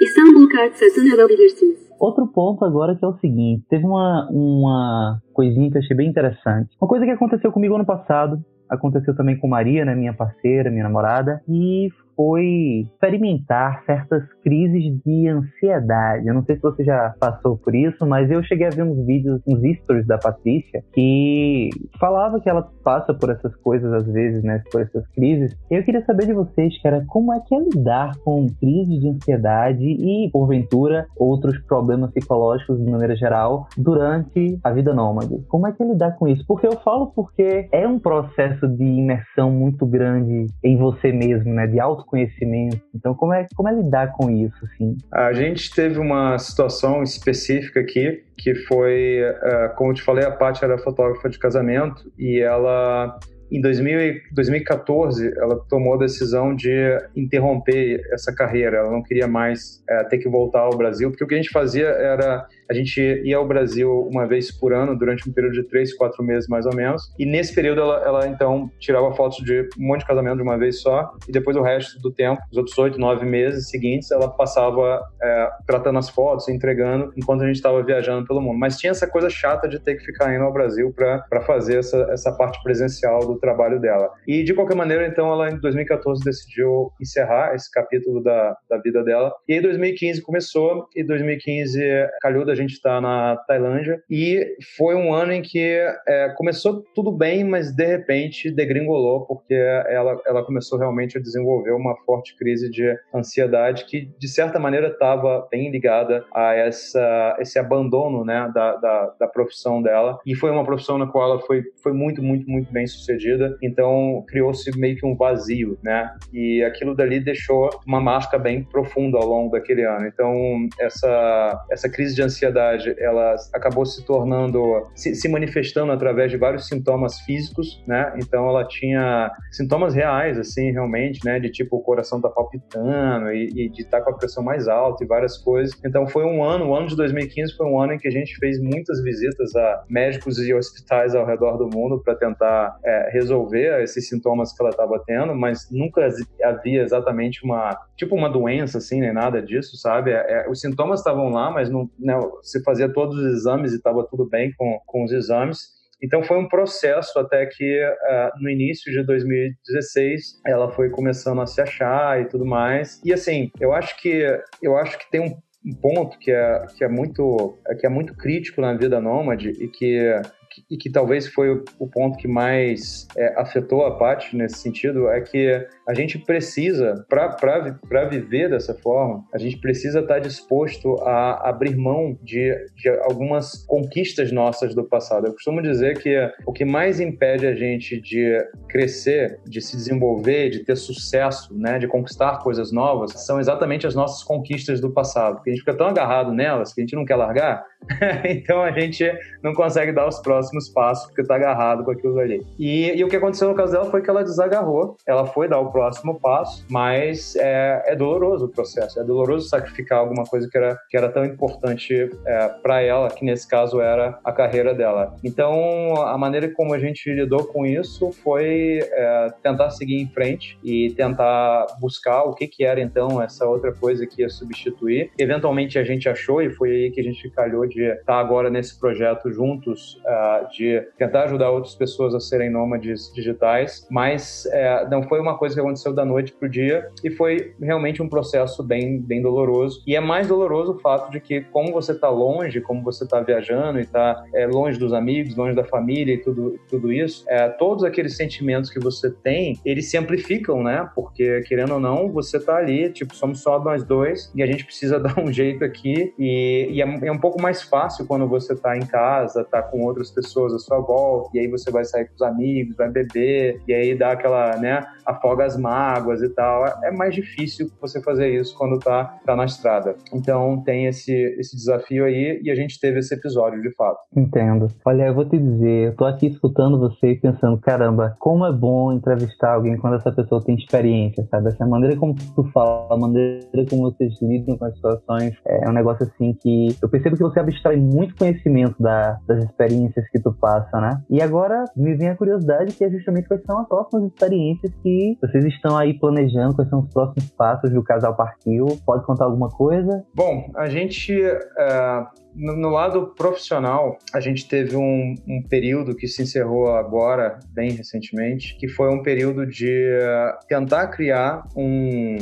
İstanbul kart satın alabilirsiniz. Outro ponto agora que é o seguinte, teve uma, uma coisinha que eu achei bem interessante. Uma coisa que aconteceu comigo ano passado, aconteceu também com Maria, né, minha parceira, minha namorada, e foi experimentar certas crises de ansiedade. Eu não sei se você já passou por isso, mas eu cheguei a ver uns vídeos, uns stories da Patrícia, que falava que ela passa por essas coisas às vezes, né, por essas crises. Eu queria saber de vocês, cara, como é que é lidar com crises de ansiedade e, porventura, outros problemas psicológicos de maneira geral durante a vida nômade? Como é que é lidar com isso? Porque eu falo porque é um processo de imersão muito grande em você mesmo, né, de auto conhecimento. Então, como é, como é lidar com isso, assim? A gente teve uma situação específica aqui, que foi, uh, como eu te falei, a Paty era fotógrafa de casamento e ela em 2000, 2014, ela tomou a decisão de interromper essa carreira. Ela não queria mais é, ter que voltar ao Brasil, porque o que a gente fazia era a gente ia ao Brasil uma vez por ano durante um período de três, quatro meses mais ou menos. E nesse período ela, ela então tirava fotos de um monte de casamento de uma vez só e depois o resto do tempo, os outros oito, nove meses seguintes, ela passava é, tratando as fotos, entregando enquanto a gente estava viajando pelo mundo. Mas tinha essa coisa chata de ter que ficar indo ao Brasil para fazer essa, essa parte presencial do trabalho dela. E de qualquer maneira, então ela em 2014 decidiu encerrar esse capítulo da, da vida dela. E em 2015 começou e 2015 calhou da gente está na Tailândia e foi um ano em que é, começou tudo bem, mas de repente degringolou porque ela, ela começou realmente a desenvolver uma forte crise de ansiedade que de certa maneira estava bem ligada a essa, esse abandono né, da, da, da, profissão dela e foi uma profissão na qual ela foi, foi muito, muito, muito bem sucedida, então criou-se meio que um vazio, né? E aquilo dali deixou uma marca bem profunda ao longo daquele ano. Então, essa, essa crise de ansiedade ansiedade ela acabou se tornando, se, se, manifestando através de vários sintomas físicos, né? Então ela tinha sintomas reais, assim, realmente, né? De tipo o coração tá palpitando e, e de estar tá com a pressão mais alta e várias coisas. Então foi um ano, o ano de 2015 foi um ano em que a gente fez muitas visitas a médicos e hospitais ao redor do mundo para tentar é, resolver esses sintomas que ela estava tendo, mas nunca havia exatamente uma tipo uma doença assim nem nada disso, sabe? É, é, os sintomas estavam lá, mas não, não você fazia todos os exames e estava tudo bem com, com os exames. Então foi um processo até que uh, no início de 2016 ela foi começando a se achar e tudo mais. E assim, eu acho que eu acho que tem um, ponto que é, que é muito que é muito crítico na vida nômade e que e que talvez foi o, ponto que mais é, afetou a Paty nesse sentido, é que a gente precisa, para viver dessa forma, a gente precisa estar tá disposto a abrir mão de, de algumas conquistas nossas do passado. Eu costumo dizer que o que mais impede a gente de crescer, de se desenvolver, de ter sucesso, né, de conquistar coisas novas, são exatamente as nossas conquistas do passado. Porque a gente fica tão agarrado nelas que a gente não quer largar, então a gente não consegue dar os próximos passos porque está agarrado com aquilo ali. E, e, o que aconteceu no caso dela foi que ela desagarrou, ela foi dar o próximo passo, mas é, é doloroso o processo, é doloroso sacrificar alguma coisa que era, que era tão importante é, para ela, que nesse caso era a carreira dela. Então, a maneira como a gente lidou com isso foi é, tentar seguir em frente e tentar buscar o que, que era então essa outra coisa que ia substituir. Eventualmente a gente achou, e foi aí que a gente calhou de estar agora nesse projeto juntos, uh, de tentar ajudar outras pessoas a serem nômades digitais, mas uh, não foi uma coisa que aconteceu da noite para o dia e foi realmente um processo bem, bem doloroso. E é mais doloroso o fato de que, como você está longe, como você está viajando e está é, longe dos amigos, longe da família e tudo, tudo isso, é, todos aqueles sentimentos que você tem, eles se amplificam, né? Porque, querendo ou não, você está ali, tipo, somos só nós dois e a gente precisa dar um jeito aqui e, e é, é, um pouco mais fácil quando você está em casa, está com outras pessoas à sua volta e aí você vai sair com os amigos, vai beber e aí dá aquela, né, afoga as mágoas e tal. É mais difícil você fazer isso quando tá, tá na estrada. Então tem esse, esse desafio aí e a gente teve esse episódio de fato. Entendo. Olha, eu vou te dizer, eu tô aqui escutando você e pensando, caramba, como é bom entrevistar alguém quando essa pessoa tem experiência, sabe? Essa maneira como tu fala, a maneira como vocês lidam com as situações, é um negócio assim que eu percebo que você abstrai muito conhecimento da, das experiências que tu passa, né? E agora me vem a curiosidade que é justamente quais são as próximas experiências que vocês estão aí planejando, quais são os próximos passos do Casal Partiu. Pode contar alguma coisa? Bom, a gente... Uh no, no, lado profissional, a gente teve um, um, período que se encerrou agora, bem recentemente, que foi um período de uh, tentar criar um,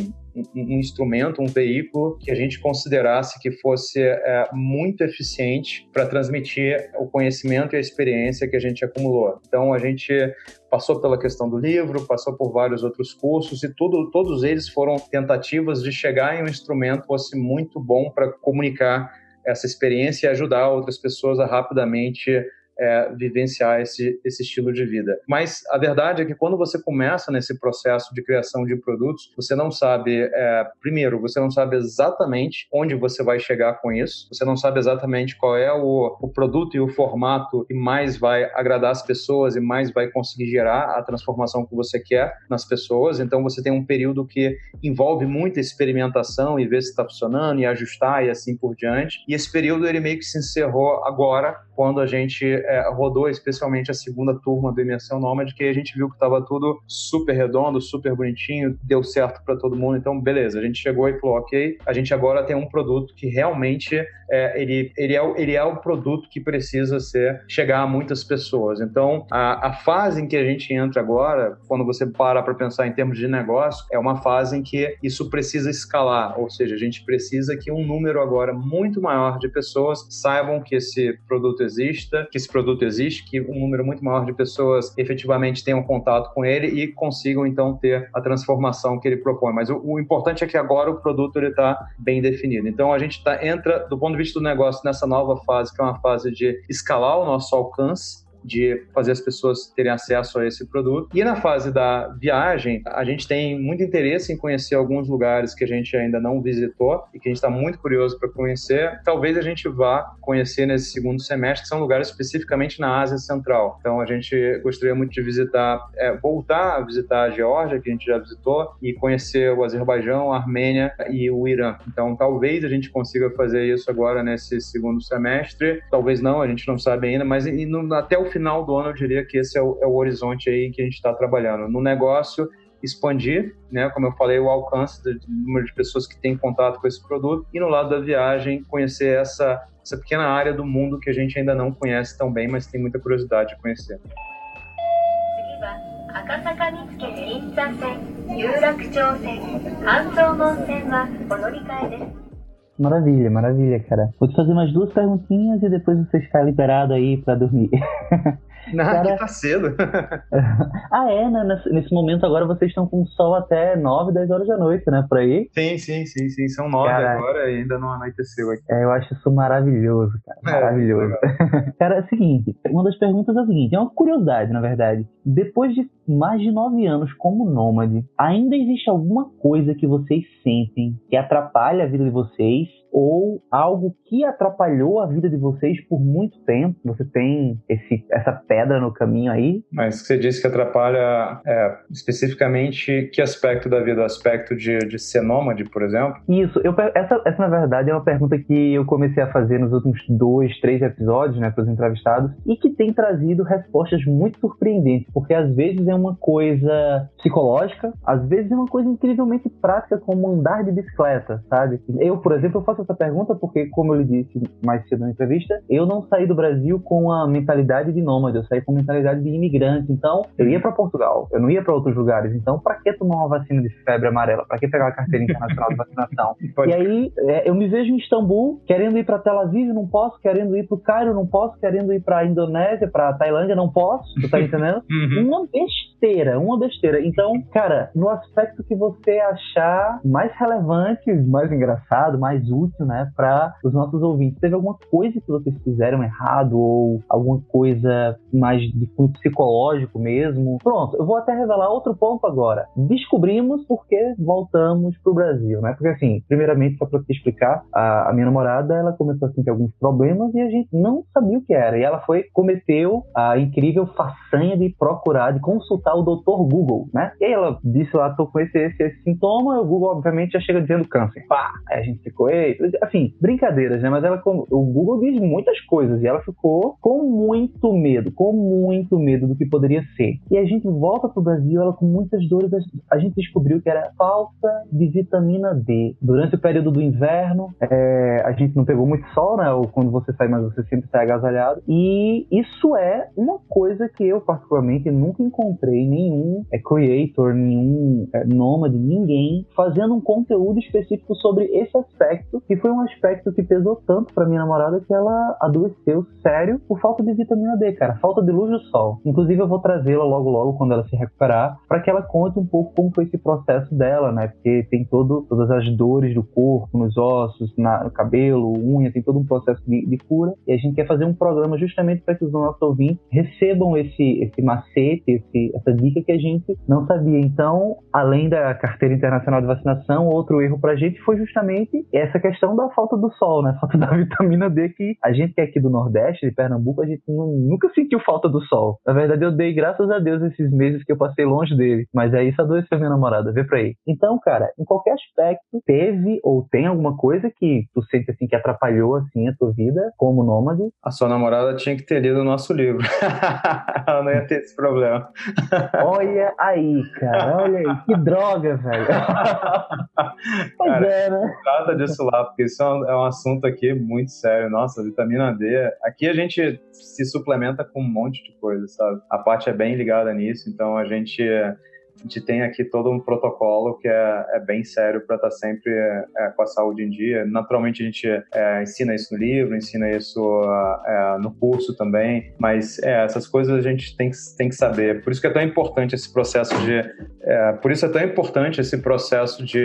um instrumento, um veículo que a gente considerasse que fosse é, muito eficiente para transmitir o conhecimento e a experiência que a gente acumulou. Então, a gente passou pela questão do livro, passou por vários outros cursos e tudo, todos eles foram tentativas de chegar em um instrumento que fosse muito bom para comunicar essa experiência e ajudar outras pessoas a rapidamente é, vivenciar esse, esse estilo de vida. Mas a verdade é que quando você começa nesse processo de criação de produtos, você não sabe, é, primeiro, você não sabe exatamente onde você vai chegar com isso, você não sabe exatamente qual é o, o produto e o formato que mais vai agradar as pessoas e mais vai conseguir gerar a transformação que você quer nas pessoas. Então você tem um período que envolve muita experimentação e ver se está funcionando e ajustar e assim por diante. E esse período ele meio que se encerrou agora, quando a gente é, rodou especialmente a segunda turma do Imersão Nômade, que a gente viu que estava tudo super redondo, super bonitinho, deu certo para todo mundo. Então, beleza, a gente chegou e falou, ok, a gente agora tem um produto que realmente é, ele, ele, é, ele é o produto que precisa ser chegar a muitas pessoas. Então, a, a fase em que a gente entra agora, quando você para para pensar em termos de negócio, é uma fase em que isso precisa escalar, ou seja, a gente precisa que um número agora muito maior de pessoas saibam que esse produto exista, que esse produto existe, que um número muito maior de pessoas efetivamente tenham contato com ele e consigam então ter a transformação que ele propõe. Mas o, o importante é que agora o produto ele está bem definido. Então a gente tá, entra do ponto vista do negócio nessa nova fase, que é uma fase de escalar o nosso alcance de fazer as pessoas terem acesso a esse produto. E na fase da viagem, a gente tem muito interesse em conhecer alguns lugares que a gente ainda não visitou e que a gente está muito curioso para conhecer. Talvez a gente vá conhecer nesse segundo semestre, que são lugares especificamente na Ásia Central. Então a gente gostaria muito de visitar, é, voltar a visitar a Geórgia, que a gente já visitou, e conhecer o Azerbaijão, a Armênia e o Irã. Então talvez a gente consiga fazer isso agora nesse segundo semestre. Talvez não, a gente não sabe ainda, mas no, até o final do ano eu diria que esse é o, é o horizonte aí que a gente está trabalhando. No negócio, expandir, né, como eu falei, o alcance do número de pessoas que têm contato com esse produto e no lado da viagem conhecer essa essa pequena área do mundo que a gente ainda não conhece tão bem, mas tem muita curiosidade de conhecer. Maravilha, maravilha, cara. Vou te fazer mais duas perguntinhas e depois você está liberado aí para dormir. Não, Cara... aqui tá cedo. ah, é, né? Nesse, momento agora vocês estão com sol até 9, 10 horas da noite, né? Por aí? Sim, sim, sim, sim. São 9 agora e ainda não anoiteceu aqui. É, eu acho isso maravilhoso, cara. É, maravilhoso. É cara, é o seguinte, uma das perguntas é a seguinte, é uma curiosidade, na verdade. Depois de mais de 9 anos como nômade, ainda existe alguma coisa que vocês sentem que atrapalha a vida de vocês ou algo que atrapalhou a vida de vocês por muito tempo? Você tem esse, essa pedra no caminho aí? Mas você disse que atrapalha é, especificamente que aspecto da vida? O aspecto de, de ser nômade, por exemplo? Isso. Eu, essa, essa, na verdade, é uma pergunta que eu comecei a fazer nos últimos dois, três episódios, né, para os entrevistados, e que tem trazido respostas muito surpreendentes, porque às vezes é uma coisa psicológica, às vezes é uma coisa incrivelmente prática, como andar de bicicleta, sabe? Eu, por exemplo, eu faço faço essa pergunta porque, como eu lhe disse mais cedo na entrevista, eu não saí do Brasil com a mentalidade de nômade, eu saí com a mentalidade de imigrante. Então, eu ia para Portugal, eu não ia para outros lugares. Então, para que tomar uma vacina de febre amarela? Para que pegar a carteira internacional de vacinação? e aí, é, eu me vejo em Istambul, querendo ir para Tel Aviv, não posso, querendo ir para o Cairo, não posso, querendo ir para Indonésia, para Tailândia, não posso, tu tá entendendo? uhum. Uma besteira, uma besteira. Então, cara, no aspecto que você achar mais relevante, mais engraçado, mais útil, né, para os nossos ouvintes, teve alguma coisa que vocês fizeram errado ou alguma coisa mais de cunho psicológico mesmo? Pronto, eu vou até revelar outro ponto agora. Descobrimos porque voltamos pro Brasil, né? Porque assim, primeiramente, só para te explicar, a, a, minha namorada, ela começou a sentir alguns problemas e a gente não sabia o que era. E ela foi, cometeu a incrível façanha de procurar, de consultar o doutor Google, né? E aí ela disse lá, tô com esse, esse, esse sintoma, o Google, obviamente, já chega dizendo câncer. Pá! Aí a gente ficou, ei, assim, brincadeiras, né? Mas ela, o Google diz muitas coisas e ela ficou com muito medo, com muito medo do que poderia ser. E a gente volta pro Brasil, ela com muitas dores, a gente descobriu que era falta de vitamina D. Durante o período do inverno, é, a gente não pegou muito sol, né? Ou quando você sai, mas você sempre sai agasalhado. E isso é uma coisa que eu, particularmente, nunca encontrei nenhum é, creator, nenhum é, nômade, ninguém fazendo um conteúdo específico sobre esse aspecto, que foi um aspecto que pesou tanto para minha namorada que ela adoeceu sério por falta de vitamina D, cara, falta de luz do sol. Inclusive, eu vou trazê-la logo, logo, quando ela se recuperar, para que ela conte um pouco como foi esse processo dela, né? Porque tem todo, todas as dores do corpo, nos ossos, na, no cabelo, unha, tem todo um processo de, de cura. E a gente quer fazer um programa justamente para que os nossos ouvintes recebam esse, esse macete, esse, essa dica que a gente não sabia. Então, além da carteira internacional de vacinação, outro erro para a gente foi justamente essa questão da falta do sol, né? Falta da vitamina D que a gente que é aqui do Nordeste, de Pernambuco, a gente nunca sentiu falta do sol. Na verdade, eu dei graças a Deus esses meses que eu passei longe dele. Mas é isso adoeceu minha namorada, vê pra aí. Então, cara, em qualquer aspecto, teve ou tem alguma coisa que tu sente assim que atrapalhou assim a tua vida como nômade? A sua namorada tinha que ter lido o nosso livro. Ela não ia ter esse problema. Olha aí, cara, olha aí, que droga, velho. pois cara, é, né? Nada disso lá, porque isso é um, é um assunto aqui muito sério. Nossa, vitamina D. Aqui a gente se suplementa com um monte de coisa, sabe? A parte é bem ligada nisso, então a gente a gente tem aqui todo um protocolo que é, é bem sério para estar tá sempre é, com a saúde em dia. Naturalmente, a gente é, ensina isso no livro, ensina isso é, no curso também, mas é, essas coisas a gente tem que, tem que saber. Por isso que é tão importante esse processo de. Por isso é tão importante esse processo de.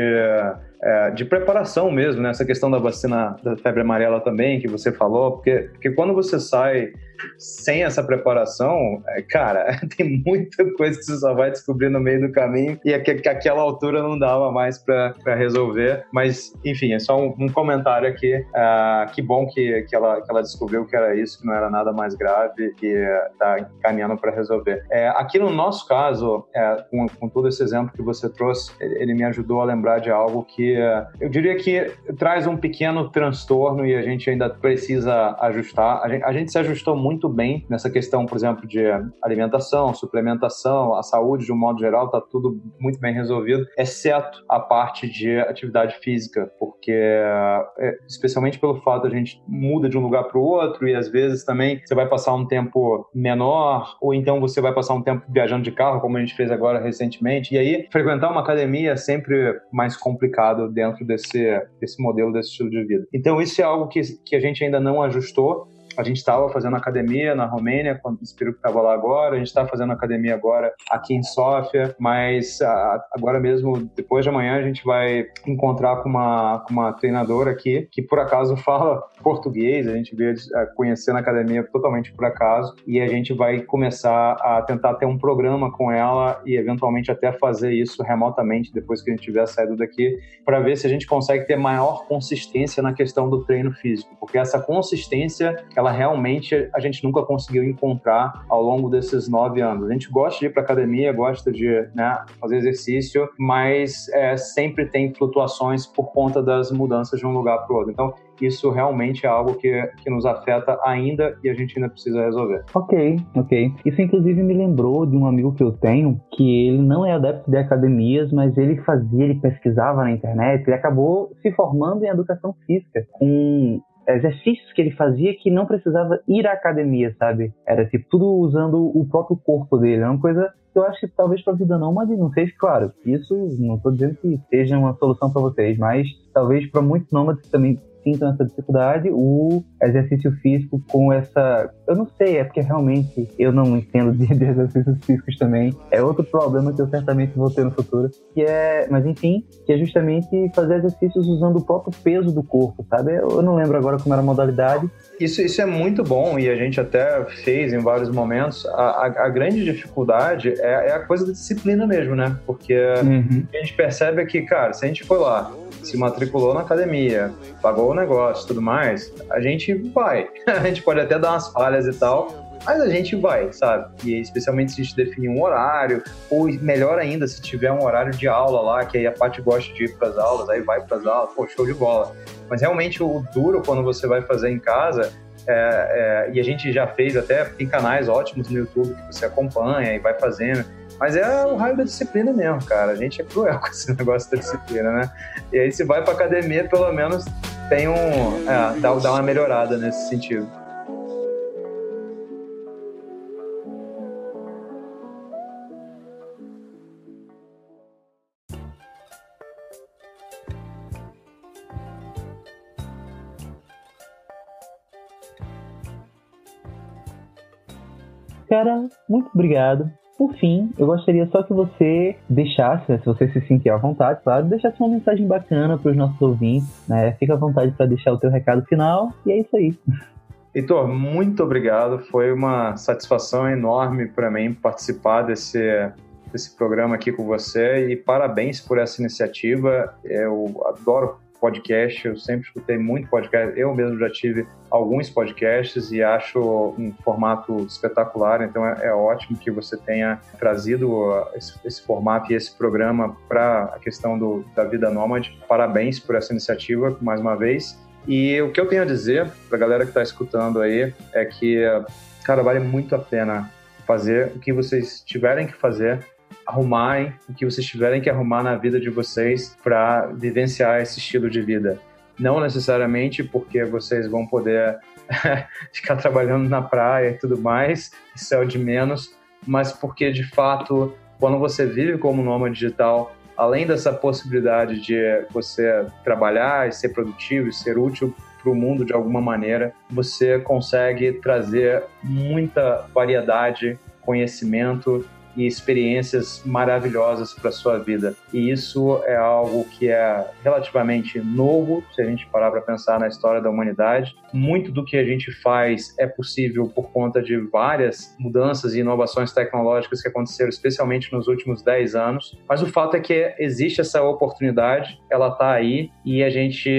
É, de preparação mesmo, né? Essa questão da vacina da febre amarela também, que você falou, porque, porque quando você sai sem essa preparação, é, cara, tem muita coisa que você só vai descobrir no meio do caminho e que, que aquela altura não dava mais para resolver. Mas, enfim, é só um, um comentário aqui. Uh, que bom que, que, ela, que ela descobriu que era isso, que não era nada mais grave, que está encaminhando para resolver. É, aqui no nosso caso, é, com, com, todo esse exemplo que você trouxe, ele me ajudou a lembrar de algo que eu diria que traz um pequeno transtorno e a gente ainda precisa ajustar. A gente, a gente se ajustou muito bem nessa questão, por exemplo, de alimentação, suplementação, a saúde de um modo geral, está tudo muito bem resolvido, exceto a parte de atividade física, porque é, especialmente pelo fato a gente muda de um lugar para o outro e às vezes também você vai passar um tempo menor ou então você vai passar um tempo viajando de carro, como a gente fez agora recentemente, e aí frequentar uma academia é sempre mais complicado dentro desse, desse modelo, desse estilo de vida. Então isso é algo que, que a gente ainda não ajustou, a gente estava fazendo academia na Romênia, quando o Espírito estava lá agora, a gente está fazendo academia agora aqui em Sófia, mas ah, agora mesmo, depois de amanhã, a gente vai encontrar com uma, com uma treinadora aqui, que por acaso fala português, a gente veio ah, conhecer na academia totalmente por acaso, e a gente vai começar a tentar ter um programa com ela e eventualmente até fazer isso remotamente depois que a gente tiver saído daqui, para ver se a gente consegue ter maior consistência na questão do treino físico, porque essa consistência ela realmente a gente nunca conseguiu encontrar ao longo desses nove anos. A gente gosta de ir para academia, gosta de né, fazer exercício, mas é, sempre tem flutuações por conta das mudanças de um lugar para o outro. Então, isso realmente é algo que, que nos afeta ainda e a gente ainda precisa resolver. Ok, ok. Isso inclusive me lembrou de um amigo que eu tenho, que ele não é adepto de academias, mas ele fazia, ele pesquisava na internet, ele acabou se formando em educação física, com exercícios que ele fazia que não precisava ir à academia, sabe? Era tipo tudo usando o próprio corpo dele. É uma coisa que eu acho que talvez para a vida nômade não seja claro. Isso não estou dizendo que seja uma solução para vocês, mas talvez para muitos nômades também sintam essa dificuldade, o exercício físico com essa. Eu não sei, é porque realmente eu não entendo de, de exercícios físicos também. É outro problema que eu certamente vou ter no futuro. Que é, mas enfim, que é justamente fazer exercícios usando o próprio peso do corpo, sabe? Eu não lembro agora como era a modalidade. Isso, isso é muito bom e a gente até fez em vários momentos. A, a, a grande dificuldade é, é, a coisa da disciplina mesmo, né? Porque uhum. a gente percebe que, cara, se a gente foi lá se matriculou na academia, pagou o negócio tudo mais, a gente vai. a gente pode até dar umas falhas e tal, mas a gente vai, sabe? E especialmente se a gente definir um horário, ou melhor ainda, se tiver um horário de aula lá, que aí a parte gosta de ir para as aulas, aí vai para as aulas, pô, show de bola. Mas realmente o duro quando você vai fazer em casa é, é, e a gente já fez até, tem canais ótimos no YouTube que você acompanha e vai fazendo. Mas é o raio da disciplina mesmo, cara. A gente é cruel com esse negócio da disciplina, né? E aí, se vai pra academia, pelo menos tem um. É, dá, dá uma melhorada nesse sentido. Cara, muito obrigado. Por fim, eu gostaria só que você deixasse, se você se sentir à vontade, claro, deixasse uma mensagem bacana para os nossos ouvintes, né? Fica à vontade para deixar o teu recado final e é isso aí. Heitor, muito obrigado. Foi uma satisfação enorme para mim participar desse, desse programa aqui com você e parabéns por essa iniciativa. Eu adoro podcast, eu sempre escutei muito podcast, eu mesmo já tive alguns podcasts e acho um formato espetacular, então é, é ótimo que você tenha trazido uh, esse, esse formato e esse programa para a questão do, da vida nômade. Parabéns por essa iniciativa, mais uma vez. E o que eu tenho a dizer para a galera que está escutando aí é que, cara, vale muito a pena fazer o que vocês tiverem que fazer arrumarem o que vocês tiverem que arrumar na vida de vocês para vivenciar esse estilo de vida. Não necessariamente porque vocês vão poder ficar trabalhando na praia e tudo mais, isso é o de menos, mas porque de fato, quando você vive como nômade digital, além dessa possibilidade de você trabalhar e ser produtivo e ser útil para o mundo de alguma maneira, você consegue trazer muita variedade, conhecimento e experiências maravilhosas para sua vida. E isso é algo que é relativamente novo, se a gente parar para pensar na história da humanidade. Muito do que a gente faz é possível por conta de várias mudanças e inovações tecnológicas que aconteceram, especialmente nos últimos 10 anos. Mas o fato é que existe essa oportunidade, ela está aí e a gente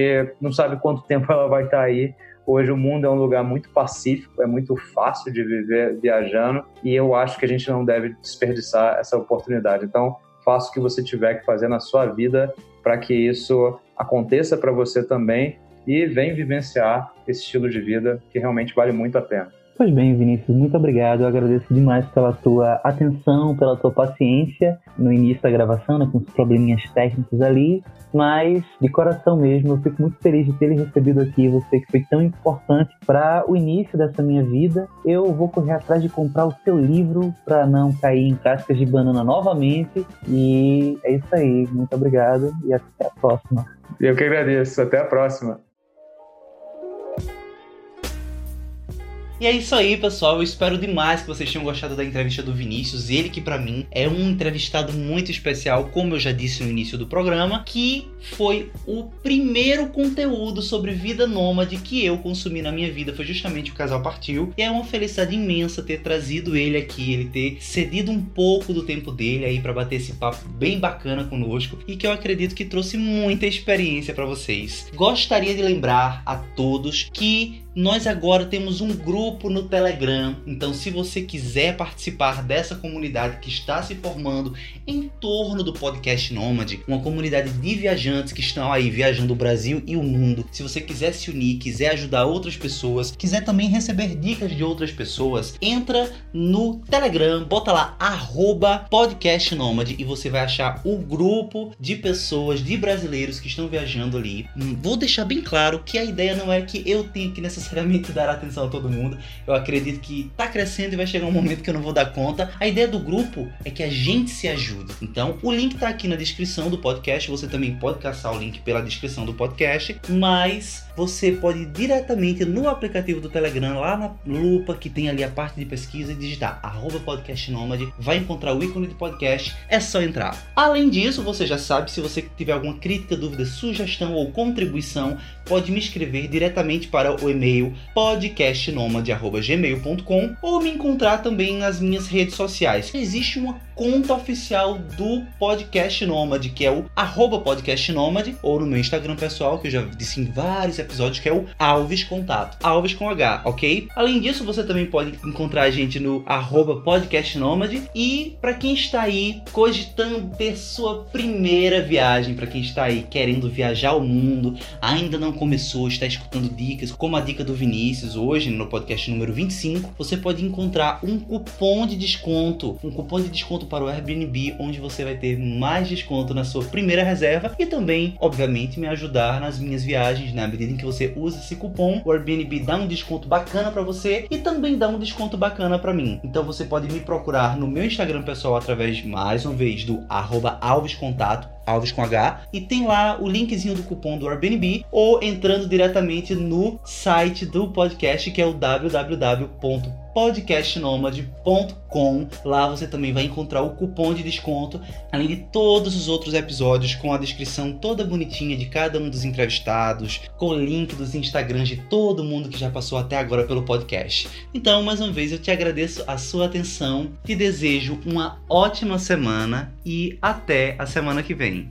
não sabe quanto tempo ela vai estar tá aí Hoje o mundo é um lugar muito pacífico, é muito fácil de viver viajando e eu acho que a gente não deve desperdiçar essa oportunidade. Então, faça o que você tiver que fazer na sua vida para que isso aconteça para você também e vem vivenciar esse estilo de vida que realmente vale muito a pena. Pois bem, Vinícius, muito obrigado. Eu agradeço demais pela tua atenção, pela tua paciência no início da gravação, né, com os probleminhas técnicos ali. Mas, de coração mesmo, eu fico muito feliz de ter recebido aqui. Você que foi tão importante para o início dessa minha vida. Eu vou correr atrás de comprar o seu livro para não cair em cascas de banana novamente. E é isso aí. Muito obrigado e até a próxima. Eu que agradeço. Até a próxima. E é isso aí, pessoal. Eu espero demais que vocês tenham gostado da entrevista do Vinícius. Ele que para mim é um entrevistado muito especial, como eu já disse no início do programa, que foi o primeiro conteúdo sobre vida nômade que eu consumi na minha vida. Foi justamente o Casal Partiu. E é uma felicidade imensa ter trazido ele aqui, ele ter cedido um pouco do tempo dele aí para bater esse papo bem bacana conosco e que eu acredito que trouxe muita experiência para vocês. Gostaria de lembrar a todos que nós agora temos um grupo no Telegram. Então, se você quiser participar dessa comunidade que está se formando em torno do podcast Nômade, uma comunidade de viajantes que estão aí viajando o Brasil e o mundo. Se você quiser se unir, quiser ajudar outras pessoas, quiser também receber dicas de outras pessoas, entra no Telegram, bota lá arroba e você vai achar o grupo de pessoas, de brasileiros que estão viajando ali. Hum, vou deixar bem claro que a ideia não é que eu tenha que necessariamente dar atenção a todo mundo. Eu acredito que tá crescendo e vai chegar um momento que eu não vou dar conta. A ideia do grupo é que a gente se ajude. Então, o link tá aqui na descrição do podcast. Você também pode caçar o link pela descrição do podcast, mas você pode ir diretamente no aplicativo do Telegram, lá na lupa que tem ali a parte de pesquisa e digitar arroba podcast nômade, vai encontrar o ícone de podcast, é só entrar. Além disso, você já sabe, se você tiver alguma crítica, dúvida, sugestão ou contribuição, pode me escrever diretamente para o e-mail podcastnomade.gmail.com ou me encontrar também nas minhas redes sociais. Existe uma conta oficial do Podcast Nômade, que é o arroba podcast nômade, ou no meu Instagram pessoal, que eu já disse em vários episódios, que é o Alves Contato. Alves com H, ok? Além disso, você também pode encontrar a gente no arroba podcast nômade. E para quem está aí cogitando ter sua primeira viagem, para quem está aí querendo viajar o mundo, ainda não começou, está escutando dicas, como a dica do Vinícius hoje no podcast número 25, você pode encontrar um cupom de desconto, um cupom de desconto para o Airbnb, onde você vai ter mais desconto na sua primeira reserva e também, obviamente, me ajudar nas minhas viagens, na medida em que você usa esse cupom, o Airbnb dá um desconto bacana para você e também dá um desconto bacana para mim. Então você pode me procurar no meu Instagram pessoal através mais uma vez do @alvescontato Alves com H, e tem lá o linkzinho do cupom do Airbnb ou entrando diretamente no site do podcast que é o www.podcastnomad.com. Lá você também vai encontrar o cupom de desconto, além de todos os outros episódios com a descrição toda bonitinha de cada um dos entrevistados, com o link dos Instagrams de todo mundo que já passou até agora pelo podcast. Então, mais uma vez eu te agradeço a sua atenção, te desejo uma ótima semana e até a semana que vem.